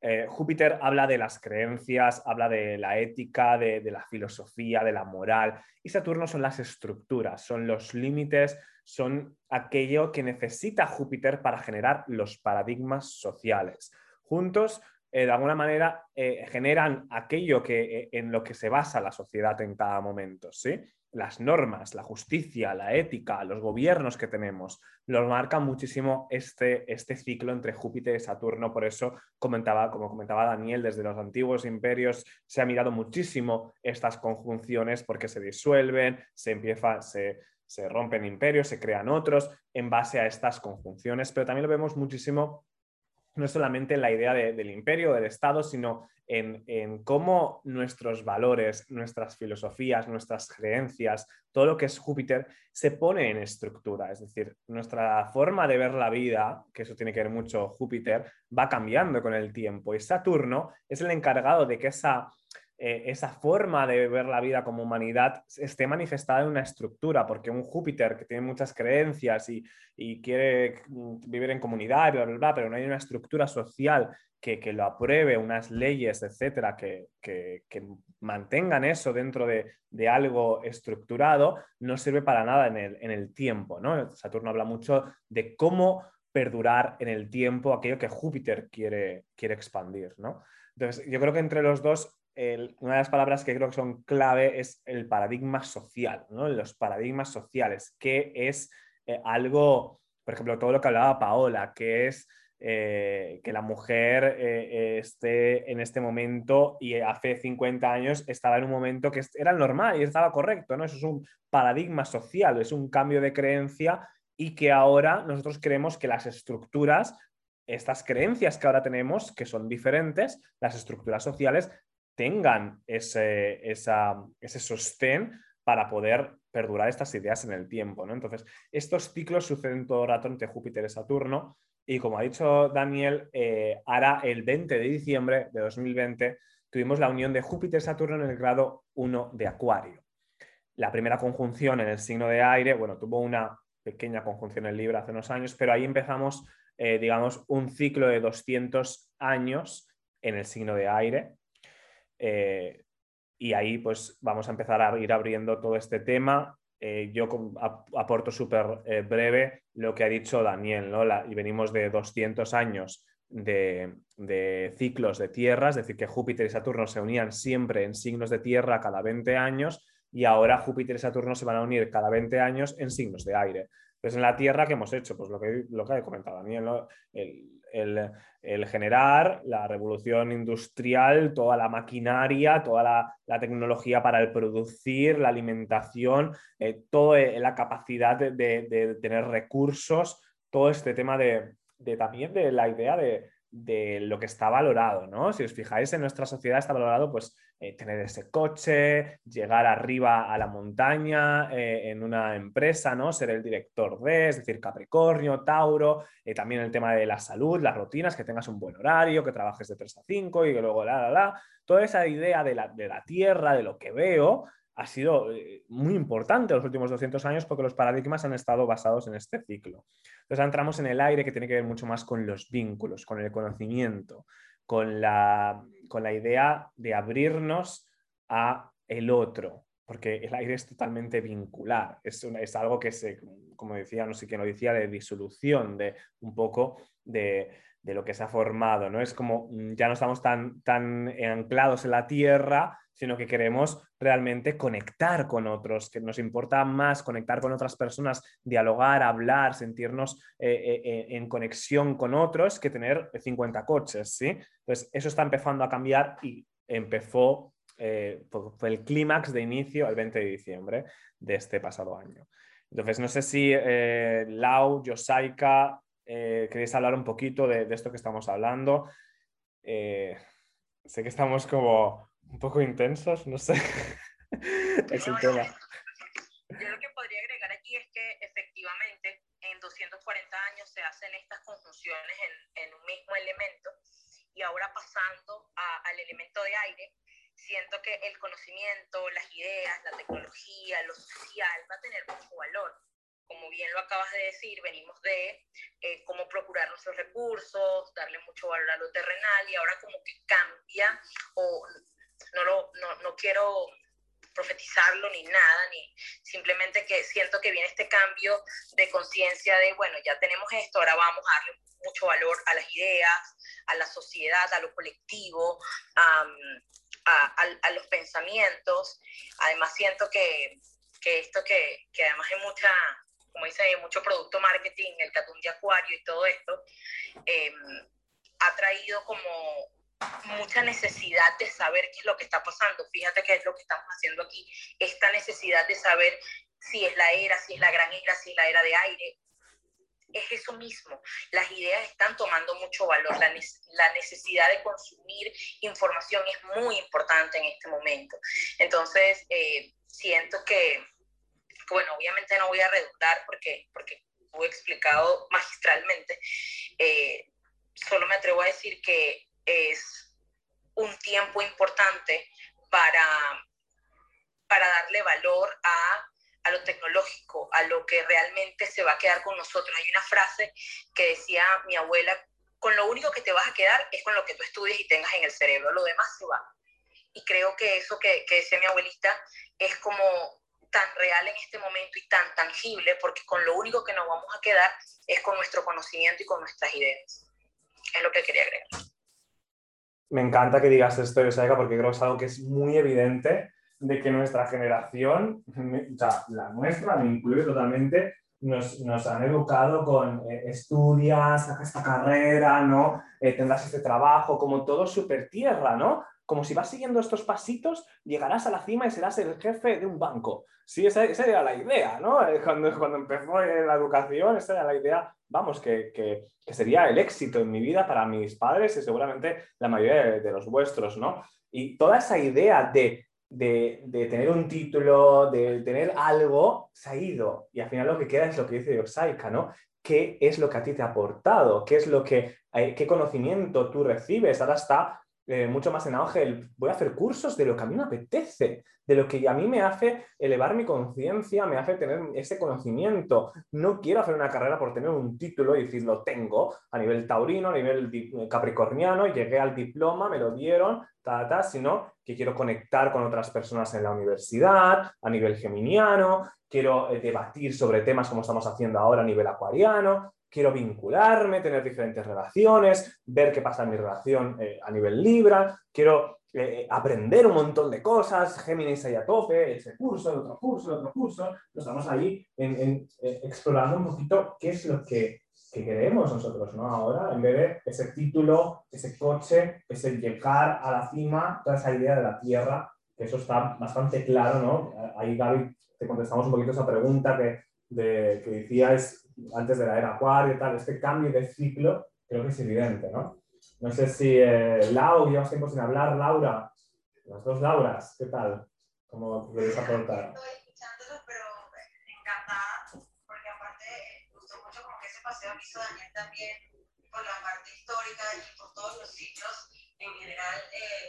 Eh, Júpiter habla de las creencias, habla de la ética, de, la filosofía, de la moral, y Saturno son las estructuras, son los límites, son aquello que necesita Júpiter para generar los paradigmas sociales. Juntos, eh, de alguna manera, eh, generan aquello que, en lo que se basa la sociedad en cada momento, ¿sí? Las normas, la justicia, la ética, los gobiernos que tenemos, los marca muchísimo este, este ciclo entre Júpiter y Saturno. Por eso comentaba, como comentaba Daniel, desde los antiguos imperios se ha mirado muchísimo estas conjunciones porque se disuelven, se empieza, se, se rompen imperios, se crean otros en base a estas conjunciones, pero también lo vemos muchísimo no solamente en la idea del imperio, del Estado, sino en, cómo nuestros valores, nuestras filosofías, nuestras creencias, todo lo que es Júpiter, se pone en estructura. Es decir, nuestra forma de ver la vida, que eso tiene que ver mucho Júpiter, va cambiando con el tiempo. Y Saturno es el encargado de que esa eh, esa forma de ver la vida como humanidad esté manifestada en una estructura, porque un Júpiter que tiene muchas creencias y, quiere mm, vivir en comunidad, bla, bla, bla, pero no hay una estructura social que, lo apruebe, unas leyes, etcétera, que, mantengan eso dentro de, algo estructurado, no sirve para nada en el, en el tiempo. ¿no? Saturno habla mucho de cómo perdurar en el tiempo aquello que Júpiter quiere, quiere expandir. ¿no? Entonces, yo creo que entre los dos, una de las palabras que creo que son clave es el paradigma social, ¿no? los paradigmas sociales, que es eh, algo, por ejemplo, todo lo que hablaba Paola, que es eh, que la mujer eh, esté en este momento y hace 50 años estaba en un momento que era normal y estaba correcto, ¿no? Eso es un paradigma social, es un cambio de creencia y que ahora nosotros creemos que las estructuras, estas creencias que ahora tenemos, que son diferentes, las estructuras sociales tengan ese, ese sostén para poder perdurar estas ideas en el tiempo. ¿no? Entonces, estos ciclos suceden todo el rato entre Júpiter y Saturno y como ha dicho Daniel, eh, ahora el 20 de diciembre de 2020 tuvimos la unión de Júpiter-Saturno en el grado 1 de Acuario. La primera conjunción en el signo de aire, bueno, tuvo una pequeña conjunción en Libra hace unos años, pero ahí empezamos, eh, digamos, un ciclo de 200 años en el signo de aire. Eh, y ahí pues vamos a empezar a ir abriendo todo este tema. Eh, yo aporto súper breve lo que ha dicho Daniel, ¿no? y venimos de 200 años de, ciclos de tierra, es decir, que Júpiter y Saturno se unían siempre en signos de tierra cada 20 años y ahora Júpiter y Saturno se van a unir cada 20 años en signos de aire. Pues en la Tierra, ¿qué hemos hecho? Pues lo que, lo que he comentado Daniel, el, generar la revolución industrial, toda la maquinaria, toda la, tecnología para el producir, la alimentación, eh, toda la capacidad de, tener recursos, todo este tema de, también de la idea de, de lo que está valorado, ¿no? Si os fijáis, en nuestra sociedad está valorado pues eh, tener ese coche, llegar arriba a la montaña eh, en una empresa, ¿no? Ser el director de, es decir, Capricornio, Tauro, eh, también el tema de la salud, las rutinas, que tengas un buen horario, que trabajes de 3 a 5 y que luego la, la, la. Toda esa idea de la, de la tierra, de lo que veo, ha sido muy importante los últimos 200 años porque los paradigmas han estado basados en este ciclo. Entonces entramos en el aire que tiene que ver mucho más con los vínculos, con el conocimiento, con la, con la idea de abrirnos a el otro, porque el aire es totalmente vincular, es, es algo que se, como decía, no sé quién lo decía, de disolución, de un poco de, de lo que se ha formado, ¿no? Es como mm, ya no estamos tan, tan anclados en la tierra, sino que queremos realmente conectar con otros, que nos importa más conectar con otras personas, dialogar, hablar, sentirnos eh, eh, eh, en conexión con otros que tener 50 coches, ¿sí? Entonces, eso está empezando a cambiar y empezó, fue el clímax de inicio el 20 de diciembre de este pasado año. Entonces, no sé si Lau, Yosaika, queréis hablar un poquito de, de, esto que estamos hablando. sé que estamos como un poco intensos, no sé. es el tema. Yo lo que podría agregar aquí es que efectivamente en 240 años se hacen estas conjunciones en, en un mismo elemento y ahora pasando al elemento de aire, siento que el conocimiento, las ideas, la tecnología, lo social va a tener mucho valor. Como bien lo acabas de decir, venimos de eh, cómo procurar nuestros recursos, darle mucho valor a lo terrenal y ahora como que cambia o no, lo, no, no quiero profetizarlo ni nada, ni simplemente que siento que viene este cambio de conciencia de, bueno, ya tenemos esto, ahora vamos a darle mucho valor a las ideas, a la sociedad, a lo colectivo, a, los pensamientos. Además siento que, que esto que, que, además hay mucha, como dice, hay mucho producto marketing, el catún de acuario y todo esto, eh, ha traído como mucha necesidad de saber qué es lo que está pasando. Fíjate qué es lo que estamos haciendo aquí. Esta necesidad de saber si es la era, si es la gran era, si es la era de aire. Es eso mismo. Las ideas están tomando mucho valor. La, la necesidad de consumir información es muy importante en este momento. Entonces, eh, siento que, bueno, obviamente no voy a redundar porque, porque explicado magistralmente. Eh, solo me atrevo a decir que es un tiempo importante para, para darle valor a, a lo tecnológico, a lo que realmente se va a quedar con nosotros. Hay una frase que decía mi abuela, con lo único que te vas a quedar es con lo que tú estudies y tengas en el cerebro, lo demás se va. Y creo que eso que, que decía mi abuelita es como tan real en este momento y tan tangible, porque con lo único que nos vamos a quedar es con nuestro conocimiento y con nuestras ideas. Es lo que quería agregar. Me encanta que digas esto, Yosaika, porque creo que es algo que es muy evidente de que nuestra generación, o sea, la nuestra, me incluye totalmente, nos, nos, han educado con eh, estudias, saca esta carrera, ¿no? Eh, tendrás este trabajo, como todo súper tierra, ¿no? Como si vas siguiendo estos pasitos, llegarás a la cima y serás el jefe de un banco. Sí, esa, esa era la idea, ¿no? Eh, cuando, cuando empezó la educación, esa era la idea, vamos, que, que, que, sería el éxito en mi vida para mis padres y seguramente la mayoría de los vuestros, ¿no? Y toda esa idea de de, de, tener un título, de tener algo, se ha ido. Y al final lo que queda es lo que dice Yosaika, ¿no? ¿Qué es lo que a ti te ha aportado? ¿Qué es lo que, eh, qué conocimiento tú recibes? Ahora está eh, mucho más en auge el voy a hacer cursos de lo que a mí me apetece, de lo que a mí me hace elevar mi conciencia, me hace tener ese conocimiento. No quiero hacer una carrera por tener un título y decir lo tengo a nivel taurino, a nivel capricorniano, llegué al diploma, me lo dieron, ta, sino que quiero conectar con otras personas en la universidad, a nivel geminiano, quiero eh, debatir sobre temas como estamos haciendo ahora a nivel acuariano, quiero vincularme, tener diferentes relaciones, ver qué pasa en mi relación eh, a nivel Libra, quiero eh, aprender un montón de cosas, Géminis ahí a tope, ese curso, el otro curso, el otro curso, estamos ahí eh, explorando un poquito qué es lo que, que, queremos nosotros, ¿no? Ahora, en vez de ese título, ese coche, ese llegar a la cima, toda esa idea de la Tierra, que eso está bastante claro, ¿no? Ahí, David, te contestamos un poquito esa pregunta que decías antes de la era acuario y tal, este cambio de ciclo creo que es evidente, ¿no? No sé si eh, Lau, llevas tiempo sin hablar, Laura, las dos Lauras, ¿qué tal? ¿Cómo queréis aportar? Estoy escuchándolos, pero encantada, porque aparte me gustó mucho ese paseo que hizo Daniel también por la parte histórica y por todos los sitios en general eh,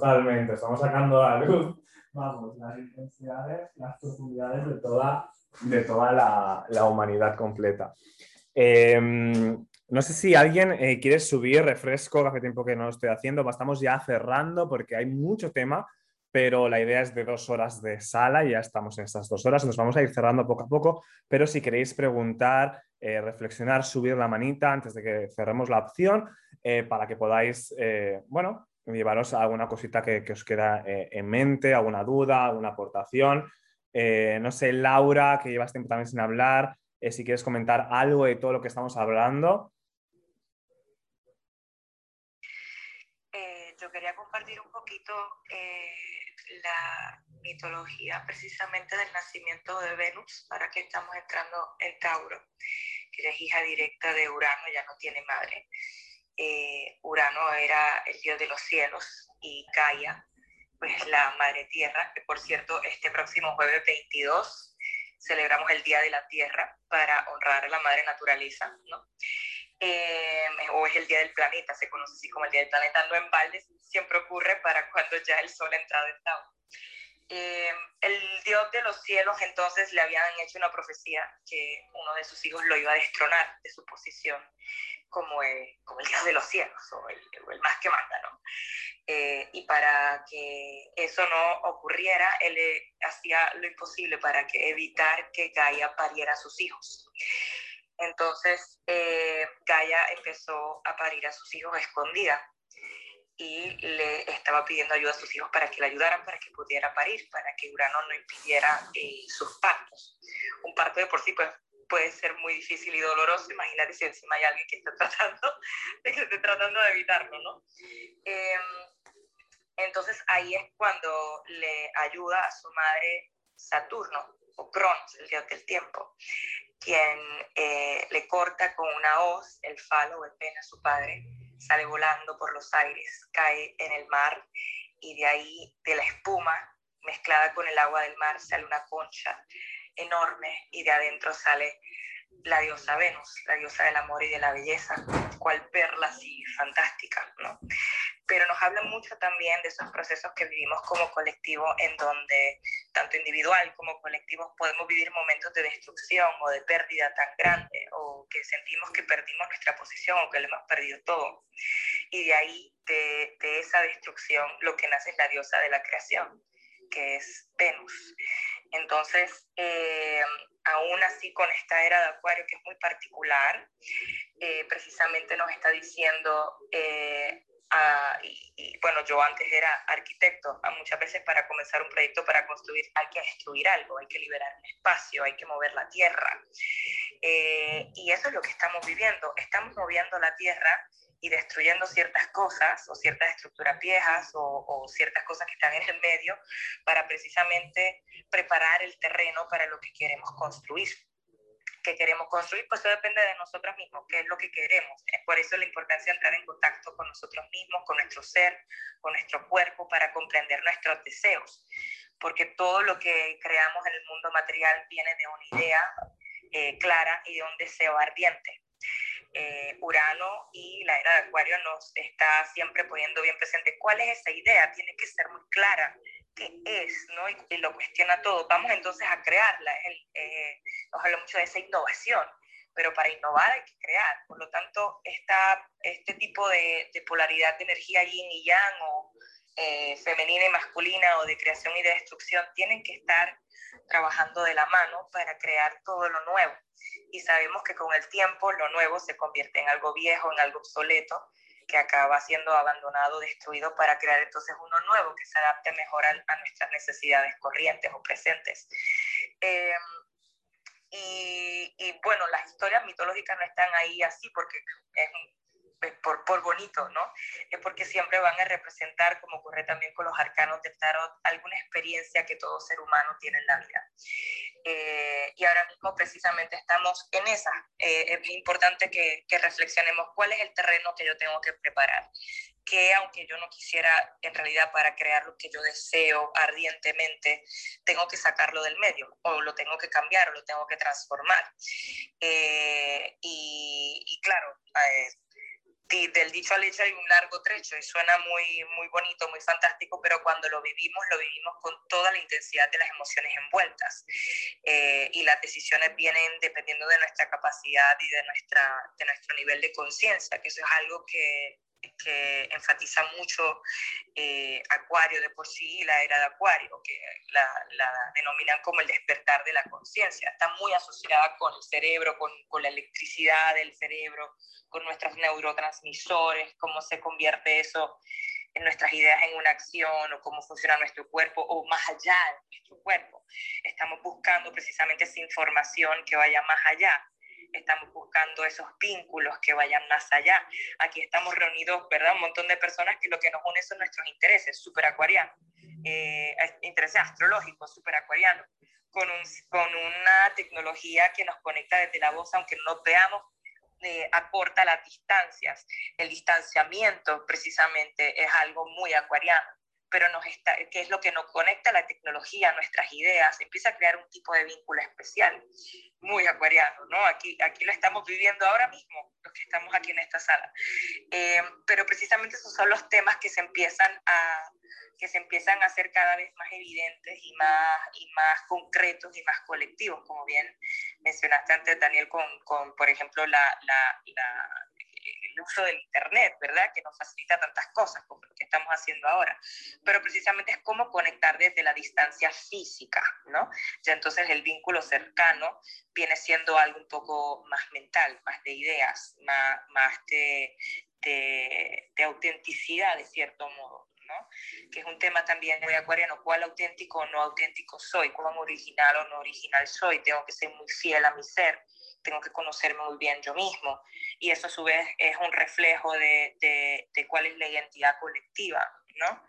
Totalmente, estamos sacando a la luz, vamos, las intensidades, las profundidades de toda, de toda la, la humanidad completa. Eh, no sé si alguien eh, quiere subir refresco, hace tiempo que no lo estoy haciendo, estamos ya cerrando porque hay mucho tema, pero la idea es de dos horas de sala ya estamos en estas dos horas, nos vamos a ir cerrando poco a poco, pero si queréis preguntar, eh, reflexionar, subir la manita antes de que cerremos la opción eh, para que podáis, bueno, llevaros alguna cosita que, que os queda eh, en mente, alguna duda, alguna aportación. Eh, no sé, Laura, que llevas tiempo también sin hablar, eh, si quieres comentar algo de todo lo que estamos hablando. yo quería compartir un poquito la mitología precisamente del nacimiento de Venus, para que estamos entrando en Tauro, que ella es hija directa de Urano, ya no tiene madre eh, Urano era el dios de los cielos y Gaia, pues la madre tierra, que por cierto, este próximo jueves 22 celebramos el Día de la Tierra para honrar a la madre naturaleza, ¿no? Eh, o es el Día del Planeta, se conoce así como el Día del Planeta, no en balde, siempre ocurre para cuando ya el sol ha entrado en Tauro. Eh, el dios de los cielos entonces le habían hecho una profecía que uno de sus hijos lo iba a destronar de su posición como el, como el Dios de los cielos o el, el más que manda, ¿no? Eh, y para que eso no ocurriera, él eh, hacía lo imposible para que evitar que Gaia pariera a sus hijos. Entonces, eh, Gaia empezó a parir a sus hijos escondida y le estaba pidiendo ayuda a sus hijos para que le ayudaran para que pudiera parir, para que Urano no impidiera sus partos. Un parto de por sí pues, puede ser muy difícil y doloroso. Imagínate si encima hay alguien que está tratando, de que esté tratando de evitarlo, ¿no? Em, entonces ahí es cuando le ayuda a su madre Saturno, o Cronos, el dios del tiempo, quien eh, le corta con una hoz el falo o el pene a su padre, sale volando por los aires, cae en el mar y de ahí, de la espuma mezclada con el agua del mar, sale una concha enorme y de adentro sale la diosa Venus, la diosa del amor y de la belleza, cual perla así fantástica, ¿no? Pero nos habla mucho también de esos procesos que vivimos como colectivo, en donde tanto individual como colectivos podemos vivir momentos de destrucción o de pérdida tan grande, o que sentimos que perdimos nuestra posición o que lo hemos perdido todo. Y de ahí, de, de esa destrucción, lo que nace es la diosa de la creación, que es Venus. Entonces, eh, aún así con esta era de Acuario que es muy particular, eh, precisamente nos está diciendo, eh, y, bueno, yo antes era arquitecto, muchas veces para comenzar un proyecto, para construir, hay que destruir algo, hay que liberar un espacio, hay que mover la tierra. y eso es lo que estamos viviendo, estamos moviendo la tierra y destruyendo ciertas cosas o ciertas estructuras viejas o, ciertas cosas que están en el medio para precisamente preparar el terreno para lo que queremos construir. ¿Qué queremos construir? Pues eso depende de nosotros mismos, qué es lo que queremos. Por eso la importancia de entrar en contacto con nosotros mismos, con nuestro ser, con nuestro cuerpo, para comprender nuestros deseos. Porque todo lo que creamos en el mundo material viene de una idea eh, clara y de un deseo ardiente. Eh, Urano y la era de Acuario nos está siempre poniendo bien presente cuál es esa idea, tiene que ser muy clara qué es, ¿no? Y, lo cuestiona todo. Vamos entonces a crearla. Eh, nos habla mucho de esa innovación, pero para innovar hay que crear. Por lo tanto, esta, este tipo de, polaridad de energía yin y yang o eh, femenina y masculina o de creación y de destrucción tienen que estar trabajando de la mano para crear todo lo nuevo y sabemos que con el tiempo lo nuevo se convierte en algo viejo, en algo obsoleto, que acaba siendo abandonado, destruido para crear entonces uno nuevo que se adapte mejor a, nuestras necesidades corrientes o presentes. Em, y, y, bueno, las historias mitológicas no están ahí así porque es por, por, bonito, ¿no? Es porque siempre van a representar, como ocurre también con los arcanos del tarot, alguna experiencia que todo ser humano tiene en la vida. Eh, y ahora mismo precisamente estamos en esa. Eh, es importante que, que, reflexionemos cuál es el terreno que yo tengo que preparar. Que aunque yo no quisiera, en realidad para crear lo que yo deseo ardientemente, tengo que sacarlo del medio, o lo tengo que cambiar, o lo tengo que transformar. Eh, y, y, claro, del dicho al hecho hay un largo trecho y suena muy, muy bonito, muy fantástico, pero cuando lo vivimos, lo vivimos con toda la intensidad de las emociones envueltas. Eh, y las decisiones vienen dependiendo de nuestra capacidad y de, nuestra, de nuestro nivel de conciencia, que eso es algo que, que enfatiza mucho eh, Acuario de por sí la era de Acuario, que la, la denominan como el despertar de la conciencia. Está muy asociada con el cerebro, con, con la electricidad del cerebro, con nuestros neurotransmisores, cómo se convierte eso en nuestras ideas en una acción o cómo funciona nuestro cuerpo o más allá de nuestro cuerpo. Estamos buscando precisamente esa información que vaya más allá. Estamos buscando esos vínculos que vayan más allá. Aquí estamos reunidos, ¿verdad? Un montón de personas que lo que nos une son nuestros intereses, super acuarianos, eh, intereses astrológicos, super acuarianos, con, un, con una tecnología que nos conecta desde la voz, aunque no veamos eh, acorta las distancias. El distanciamiento precisamente es algo muy acuariano, pero nos está, que es lo que nos conecta a la tecnología, nuestras ideas, empieza a crear un tipo de vínculo especial, muy acuariano, ¿no? Aquí, aquí lo estamos viviendo ahora mismo, los que estamos aquí en esta sala. Eh, pero precisamente esos son los temas que se empiezan a, que se empiezan a hacer cada vez más evidentes y más, y más concretos y más colectivos, como bien mencionaste antes, Daniel, con, con por ejemplo, la, la, el uso del Internet, ¿verdad? Que nos facilita tantas cosas como lo que estamos haciendo ahora. Pero precisamente es cómo conectar desde la distancia física, ¿no? Ya entonces el vínculo cercano viene siendo algo un poco más mental, más de ideas, más, más de, de, de autenticidad, de cierto modo que es un tema también muy acuariano, cuál auténtico o no auténtico soy, cuán original o no original soy, tengo que ser muy fiel a mi ser, tengo que conocerme muy bien yo mismo. Y eso a su vez es un reflejo de, de, cuál es la identidad colectiva, ¿no?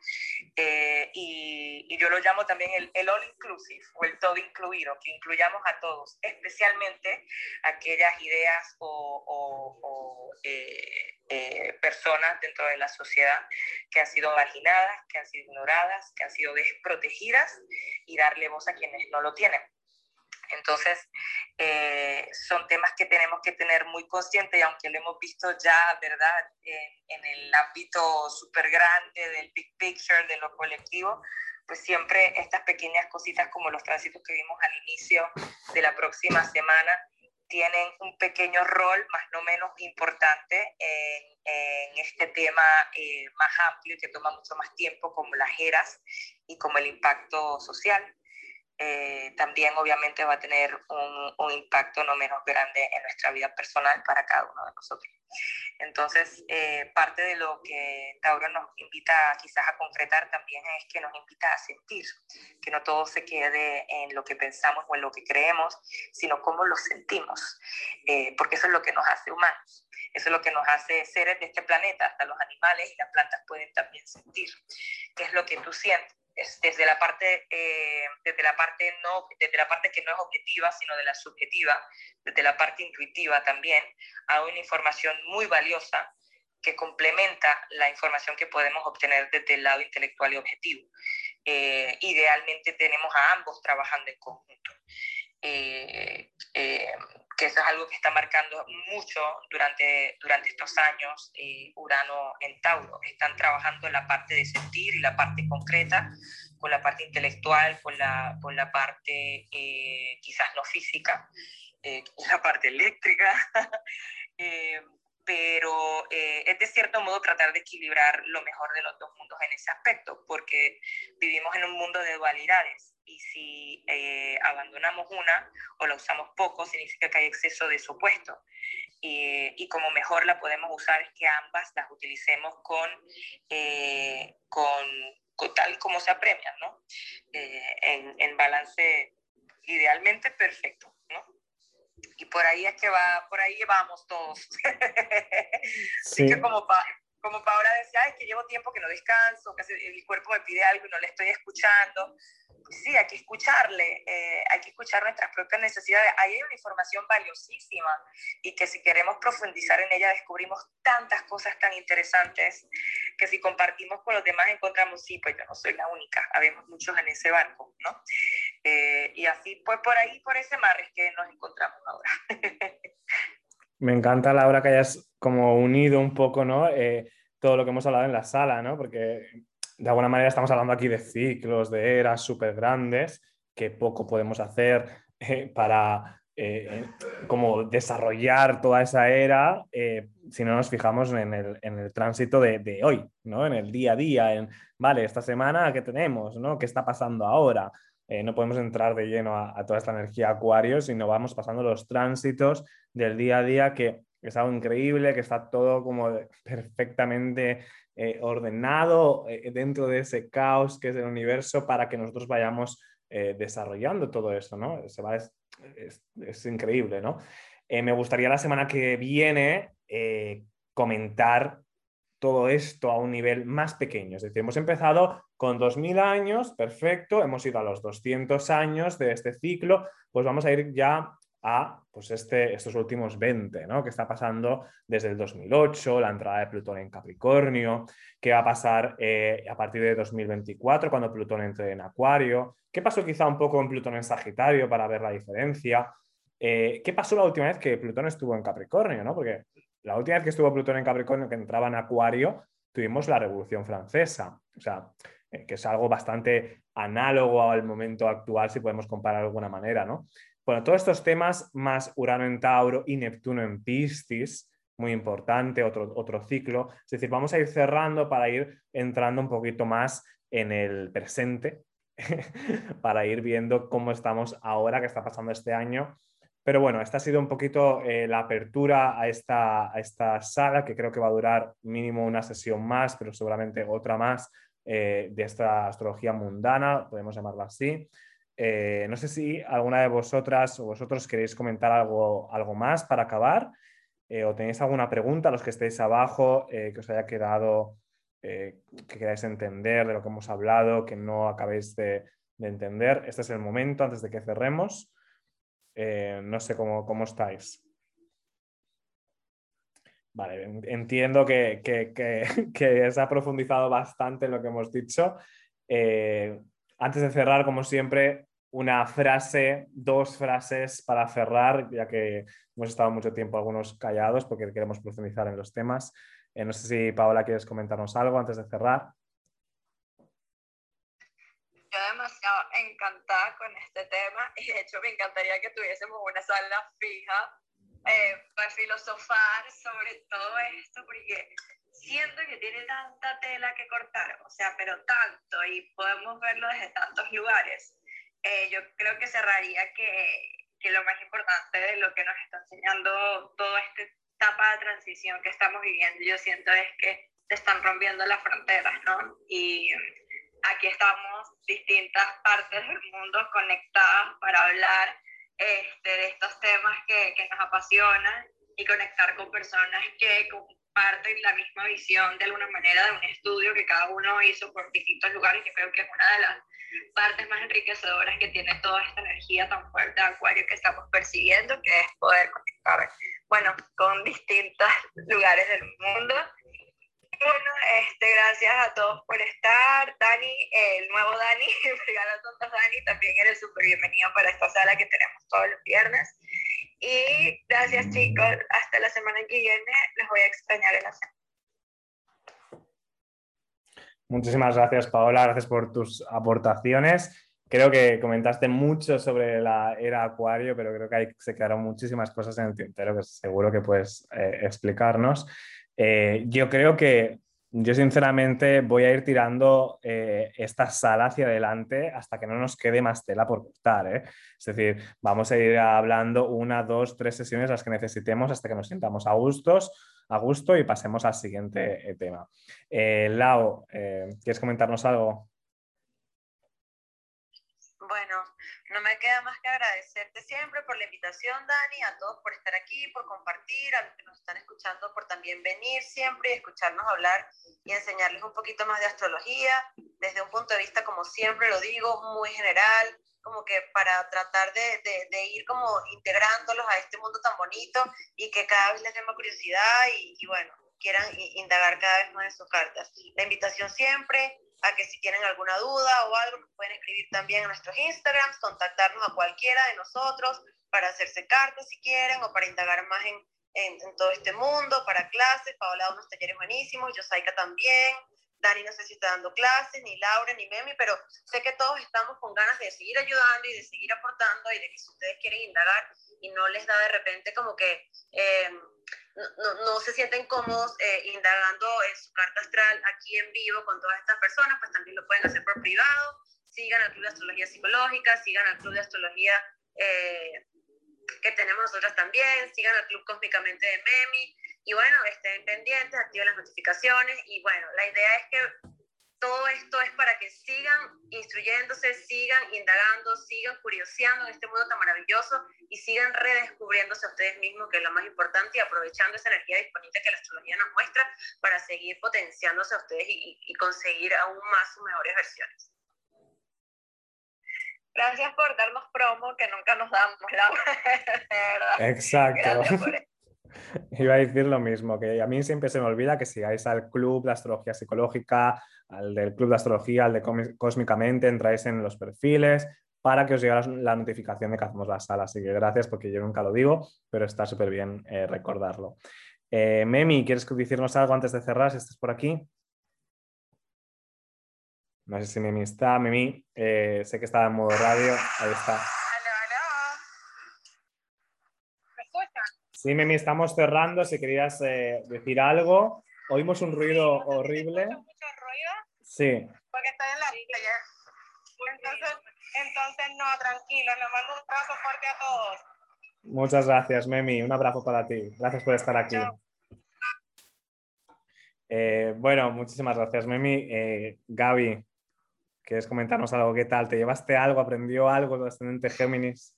Eh, y, y, yo lo llamo también el, el, all inclusive o el todo incluido, que incluyamos a todos, especialmente aquellas ideas o, o, eh, eh, personas dentro de la sociedad que han sido marginadas, que han sido ignoradas, que han sido desprotegidas y darle voz a quienes no lo tienen. Entonces, eh, son temas que tenemos que tener muy conscientes y aunque lo hemos visto ya, ¿verdad?, en, en el ámbito súper grande del big picture, de lo colectivo, pues siempre estas pequeñas cositas como los tránsitos que vimos al inicio de la próxima semana tienen un pequeño rol, más no menos importante, en, en este tema eh, más amplio que toma mucho más tiempo, como las eras y como el impacto social. Eh, también obviamente va a tener un, impacto no menos grande en nuestra vida personal para cada uno de nosotros. Entonces, eh, parte de lo que Tauro nos invita quizás a concretar también es que nos invita a sentir, que no todo se quede en lo que pensamos o en lo que creemos, sino cómo lo sentimos, eh, porque eso es lo que nos hace humanos. Eso es lo que nos hace seres de este planeta, hasta los animales y las plantas pueden también sentir. ¿Qué es lo que tú sientes? Desde la parte eh, desde la parte no desde la parte que no es objetiva sino de la subjetiva desde la parte intuitiva también a una información muy valiosa que complementa la información que podemos obtener desde el lado intelectual y objetivo. Eh, idealmente tenemos a ambos trabajando en conjunto eh, eh que eso es algo que está marcando mucho durante, durante estos años eh, Urano en Tauro. Están trabajando la parte de sentir y la parte concreta, con la parte intelectual, con la, con la parte eh, quizás no física, eh, la parte eléctrica. Eh, pero es de cierto modo tratar de equilibrar lo mejor de los dos mundos en ese aspecto, porque vivimos en un mundo de dualidades y si eh, abandonamos una o la usamos poco, significa que hay exceso de su opuesto. Y, y, como mejor la podemos usar es que ambas las utilicemos con, eh, con, con, tal como se apremian, ¿no? Eh, en, en, balance idealmente perfecto, ¿no? Y por ahí es que va, por ahí vamos todos. Sí. Así que como, pa, como Paola decía, es que llevo tiempo que no descanso, que el cuerpo me pide algo y no le estoy escuchando sí, hay que escucharle, eh, hay que escuchar nuestras propias necesidades. Ahí hay una información valiosísima y que si queremos profundizar en ella descubrimos tantas cosas tan interesantes que si compartimos con los demás encontramos, sí, pues yo no soy la única, habemos muchos en ese barco, ¿no? Eh, y así, pues por ahí, por ese mar es que nos encontramos ahora. Me encanta, Laura, que hayas como unido un poco, ¿no? Eh, todo lo que hemos hablado en la sala, ¿no? Porque de alguna manera estamos hablando aquí de ciclos, de eras súper grandes, que poco podemos hacer eh, para eh, como desarrollar toda esa era si no nos fijamos en el, en el tránsito de, hoy, ¿no? en el día a día, en, vale, esta semana, ¿qué tenemos? ¿no? ¿Qué está pasando ahora? No podemos entrar de lleno a, a, toda esta energía acuario, sino vamos pasando los tránsitos del día a día que es algo increíble, que está todo como perfectamente eh, ordenado eh, dentro de ese caos que es el universo para que nosotros vayamos eh, desarrollando todo eso, ¿no? Se va, es, es, increíble, ¿no? Me gustaría la semana que viene comentar todo esto a un nivel más pequeño. Es decir, hemos empezado con 2000 años, perfecto, hemos ido a los 200 años de este ciclo, pues vamos a ir ya a pues este, estos últimos 20, ¿no? que está pasando desde el 2008, la entrada de Plutón en Capricornio, qué va a pasar eh, a partir de 2024 cuando Plutón entre en Acuario, qué pasó quizá un poco en Plutón en Sagitario para ver la diferencia, eh, qué pasó la última vez que Plutón estuvo en Capricornio, ¿no? porque la última vez que estuvo Plutón en Capricornio, que entraba en Acuario, tuvimos la Revolución Francesa, o sea, eh, que es algo bastante análogo al momento actual, si podemos comparar de alguna manera, ¿no? Bueno, todos estos temas, más Urano en Tauro y Neptuno en Piscis, muy importante, otro, otro ciclo. Es decir, vamos a ir cerrando para ir entrando un poquito más en el presente, para ir viendo cómo estamos ahora, qué está pasando este año. Pero bueno, esta ha sido un poquito eh, la apertura a esta, esta sala, que creo que va a durar mínimo una sesión más, pero seguramente otra más eh, de esta astrología mundana, podemos llamarla así. Eh, no sé si alguna de vosotras o vosotros queréis comentar algo, algo más para acabar eh, o tenéis alguna pregunta, los que estéis abajo, que os haya quedado, que queráis entender de lo que hemos hablado, que no acabéis de, de entender. Este es el momento antes de que cerremos. no sé cómo, cómo estáis. Vale, entiendo que, que, se ha profundizado bastante en lo que hemos dicho. Eh, antes de cerrar, como siempre, una frase, dos frases para cerrar, ya que hemos estado mucho tiempo algunos callados porque queremos profundizar en los temas. Eh, no sé si Paola quieres comentarnos algo antes de cerrar. Yo demasiado encantada con este tema y de hecho me encantaría que tuviésemos una sala fija eh, para filosofar sobre todo esto, porque siento que tiene tanta tela que cortar, o sea, pero tanto, y podemos verlo desde tantos lugares. Eh, yo creo que cerraría que, que lo más importante de lo que nos está enseñando toda esta etapa de transición que estamos viviendo, yo siento es que se están rompiendo las fronteras, ¿no? Y aquí estamos distintas partes del mundo conectadas para hablar este, de estos temas que, que, nos apasionan y conectar con personas que comparten la misma visión de alguna manera de un estudio que cada uno hizo por distintos lugares. Yo creo que es una de las partes más enriquecedoras que tiene toda esta energía tan fuerte de Acuario que estamos percibiendo, que es poder conectar, bueno, con distintos lugares del mundo bueno, este, gracias a todos por estar. Dani, el nuevo Dani, tontas Dani, también eres súper bienvenido para esta sala que tenemos todos los viernes. Y gracias chicos, hasta la semana que viene, les voy a extrañar la semana. Muchísimas gracias Paola, gracias por tus aportaciones. Creo que comentaste mucho sobre la era Acuario, pero creo que hay, se quedaron muchísimas cosas en el tintero que seguro que puedes eh, explicarnos. Eh, yo creo que yo sinceramente voy a ir tirando eh, esta sala hacia adelante hasta que no nos quede más tela por cortar. ¿eh? Es decir, vamos a ir hablando una, dos, tres sesiones las que necesitemos hasta que nos sintamos a gustos, a gusto y pasemos al siguiente tema. Lau, ¿quieres comentarnos algo? Bueno, no me queda más que agradecerte siempre por la invitación, Dani, a todos por estar aquí, por compartir, a los que nos están escuchando por también venir siempre y escucharnos hablar y enseñarles un poquito más de astrología, desde un punto de vista, como siempre lo digo, muy general, como que para tratar de, de, ir como integrándolos a este mundo tan bonito y que cada vez les dé más curiosidad y, y bueno, quieran indagar cada vez más en sus cartas. La invitación siempre a que si tienen alguna duda o algo, nos pueden escribir también en nuestros Instagrams, contactarnos a cualquiera de nosotros para hacerse cartas si quieren o para indagar más en, en, todo este mundo, para clases. Paola da unos talleres buenísimos, Yosaika también. Dani no sé si está dando clases, ni Laura, ni Memi, pero sé que todos estamos con ganas de seguir ayudando y de seguir aportando y de que si ustedes quieren indagar y no les da de repente como que... Eh, no, no, se sienten cómodos eh, indagando en su carta astral aquí en vivo con todas estas personas, pues también lo pueden hacer por privado. Sigan al Club de Astrología Psicológica, sigan al Club de Astrología eh, que tenemos nosotras también, sigan al Club Cósmicamente de Memi. Y bueno, estén pendientes, activen las notificaciones. Y bueno, la idea es que todo esto es para que sigan instruyéndose, sigan indagando, sigan curioseando en este mundo tan maravilloso y sigan redescubriéndose a ustedes mismos, que es lo más importante, y aprovechando esa energía disponible que la astrología nos muestra para seguir potenciándose a ustedes y, conseguir aún más sus mejores versiones. Gracias por darnos promo, que nunca nos damos, la verdad. Exacto. Iba a decir lo mismo, que a mí siempre se me olvida que sigáis al club de astrología psicológica, al del club de astrología, al de Cósmicamente, entráis en los perfiles para que os llegue la notificación de que hacemos la sala. Así que gracias porque yo nunca lo digo, pero está súper bien eh, recordarlo. Eh, Memi, ¿quieres decirnos algo antes de cerrar si estás por aquí? No sé si Memi está. Memi, eh, sé que está en modo radio. Ahí está. Sí, Memi, estamos cerrando. Si querías eh, decir algo. Oímos un ruido horrible. ¿Mucho ruido? Sí. Porque estoy en la playa. Entonces, entonces, no, tranquilo. Le mando un abrazo fuerte a todos. Muchas gracias, Memi. Un abrazo para ti. Gracias por estar aquí. Eh, bueno, muchísimas gracias, Memi. Eh, Gaby. ¿Quieres comentarnos algo? ¿Qué tal? ¿Te llevaste algo? ¿Aprendió algo el ascendente Géminis?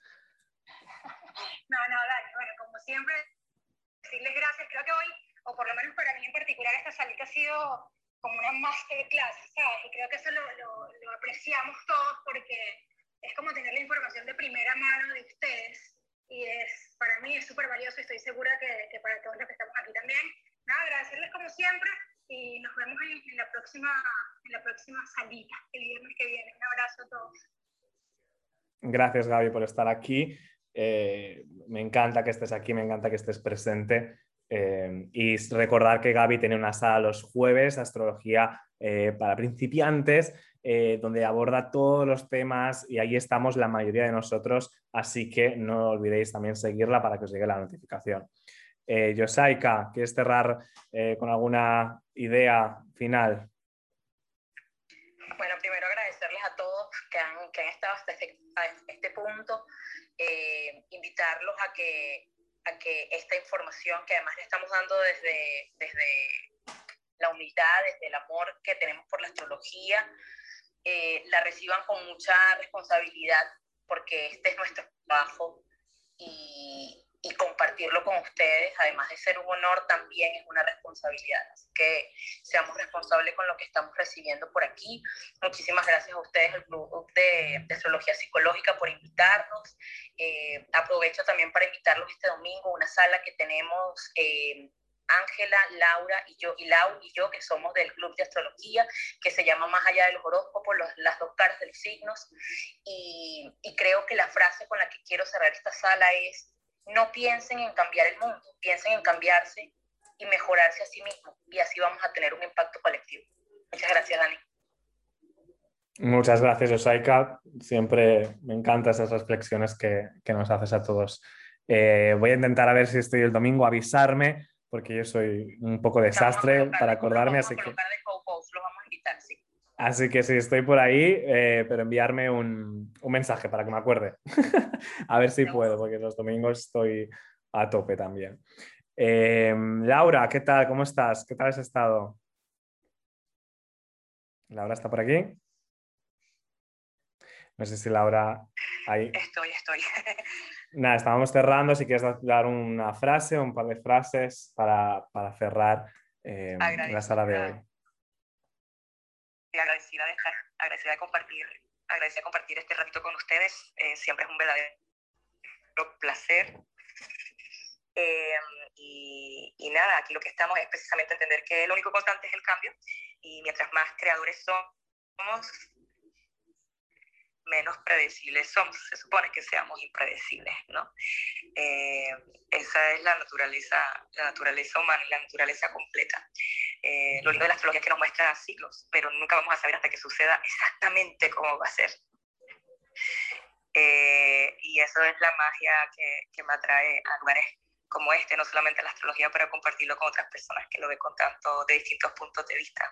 No, no, Dani, bueno, como siempre, decirles gracias. Creo que hoy, por lo menos para mí en particular, esta salita ha sido como una masterclass, ¿sabes? Y creo que eso lo, lo, lo apreciamos todos porque es como tener la información de primera mano de ustedes y es, para mí es súper valioso y estoy segura que, que, para todos los que estamos aquí también. Nada, agradecerles como siempre y nos vemos en, en, la, próxima, en la próxima salida el viernes que viene. Un abrazo a todos. Gracias Gaby por estar aquí. Eh, me encanta que estés aquí, me encanta que estés presente. Eh, y recordar que Gaby tiene una sala los jueves, astrología eh, para principiantes, eh, donde aborda todos los temas y ahí estamos la mayoría de nosotros, así que no olvidéis también seguirla para que os llegue la notificación. Eh, Yosaika, ¿quieres cerrar con alguna idea final? Bueno, primero agradecerles a todos que han, que han estado hasta este, este punto, invitarlos a que, a que esta información que además le estamos dando desde, desde la humildad, desde el amor que tenemos por la astrología, eh, la reciban con mucha responsabilidad porque este es nuestro trabajo y, y, compartirlo con ustedes, además de ser un honor, también es una responsabilidad. Así que seamos responsables con lo que estamos recibiendo por aquí. Muchísimas gracias a ustedes, el Club de, de Astrología Psicológica, por invitarnos. Eh, aprovecho también para invitarlos este domingo una sala que tenemos. Eh, Ángela, Laura y yo, y Lau y yo, que somos del Club de Astrología, que se llama Más allá de los horóscopos, los, las dos caras de los signos. Y, y, creo que la frase con la que quiero cerrar esta sala es, no piensen en cambiar el mundo, piensen en cambiarse y mejorarse a sí mismos. Y así vamos a tener un impacto colectivo. Muchas gracias, Dani. Muchas gracias, Osaika. Siempre me encantan esas reflexiones que, que nos haces a todos. Eh, voy a intentar a ver si estoy el domingo, avisarme porque yo soy un poco desastre para acordarme, así que... Así que sí, estoy por ahí, eh, pero enviarme un, un, mensaje para que me acuerde. a ver si puedo, porque los domingos estoy a tope también. Eh, Laura, ¿qué tal? ¿Cómo estás? ¿Qué tal has estado? Laura está por aquí. No sé si Laura... Ahí. Estoy, estoy. Nada, estábamos cerrando. Si quieres dar una frase, un par de frases para, para cerrar eh, la sala de hoy. Agradecida de estar, agradecida de compartir, agradecida de compartir este ratito con ustedes. Eh, siempre es un verdadero placer. Eh, y, y, nada, aquí lo que estamos es precisamente entender que lo único constante es el cambio y mientras más creadores somos, menos predecibles somos. Se supone que seamos impredecibles, ¿no? Eh, esa es la naturaleza, la naturaleza humana y la naturaleza completa. Eh, lo lindo de la astrología es que nos muestra ciclos, pero nunca vamos a saber hasta que suceda exactamente cómo va a ser. Eh, y eso es la magia que, que me atrae a lugares como este, no solamente la astrología, para compartirlo con otras personas que lo ven con tanto de distintos puntos de vista.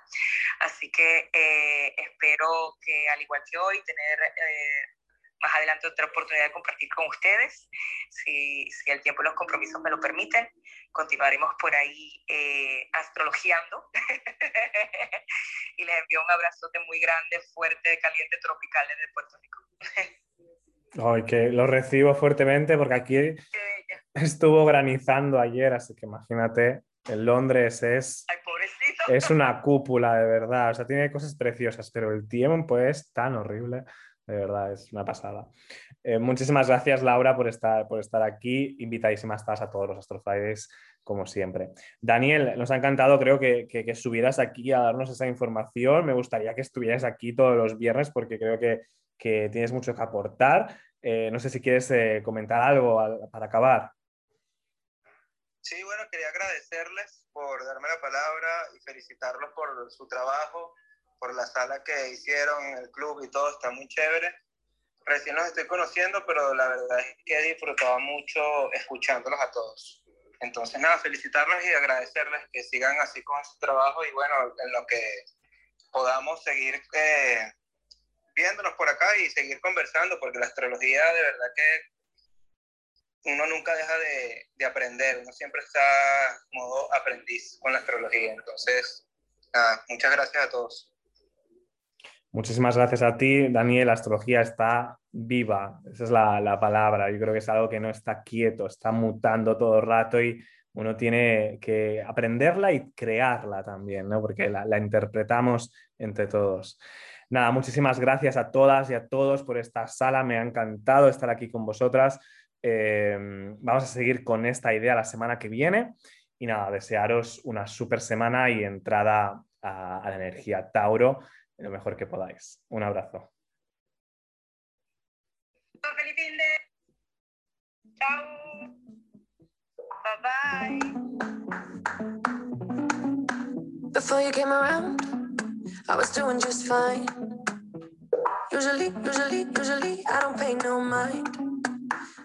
Así que eh, espero que, al igual que hoy, tener eh, más adelante otra oportunidad de compartir con ustedes, si, si, el tiempo y los compromisos me lo permiten. Continuaremos por ahí eh, astrologiando. y les envío un abrazote muy grande, fuerte, caliente, tropical desde Puerto Rico. Ay, que lo recibo fuertemente porque aquí estuvo granizando ayer, así que imagínate, en Londres es, Ay, es una cúpula, de verdad. O sea, tiene cosas preciosas, pero el tiempo es tan horrible. De verdad, es una pasada. Eh, muchísimas gracias, Laura, por estar, por estar aquí. Invitadísima estás a todos los Astro Fridays, como siempre. Daniel, nos ha encantado, creo que, que, que, subieras aquí a darnos esa información. Me gustaría que estuvieras aquí todos los viernes porque creo que, que tienes mucho que aportar. Eh, no sé si quieres eh, comentar algo al, para acabar. Sí, bueno, quería agradecerles por darme la palabra y felicitarlos por su trabajo, por la sala que hicieron el club y todo, está muy chévere. Recién los estoy conociendo, pero la verdad es que he disfrutado mucho escuchándolos a todos. Entonces, nada, felicitarlos y agradecerles que sigan así con su trabajo y bueno, en lo que podamos seguir eh, viéndonos por acá y seguir conversando, porque la astrología de verdad que uno nunca deja de, de aprender, uno siempre está modo aprendiz con la astrología. Entonces, nada, muchas gracias a todos. Muchísimas gracias a ti, Daniel. La astrología está viva, esa es la, palabra. Yo creo que es algo que no está quieto, está mutando todo el rato y uno tiene que aprenderla y crearla también, ¿no? porque la, interpretamos entre todos. Nada, muchísimas gracias a todas y a todos por esta sala. Me ha encantado estar aquí con vosotras. Em, vamos a seguir con esta idea la semana que viene. Y nada, desearos una super semana y entrada a la energía Tauro lo mejor que podáis. Un abrazo. Feliz fin de... Chao. Bye bye. Before you came around, I was doing just fine. Usually, usually, usually, I don't pay no mind.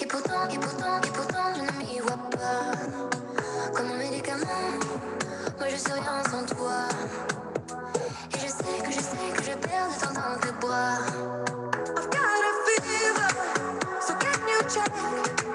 Et pourtant, et pourtant, et pourtant, je ne m'y vois pas. Comme un médicament, moi je suis rien sans toi. Et je sais que je sais que je perds de temps dans tes bras. I've got a fever, so can you check?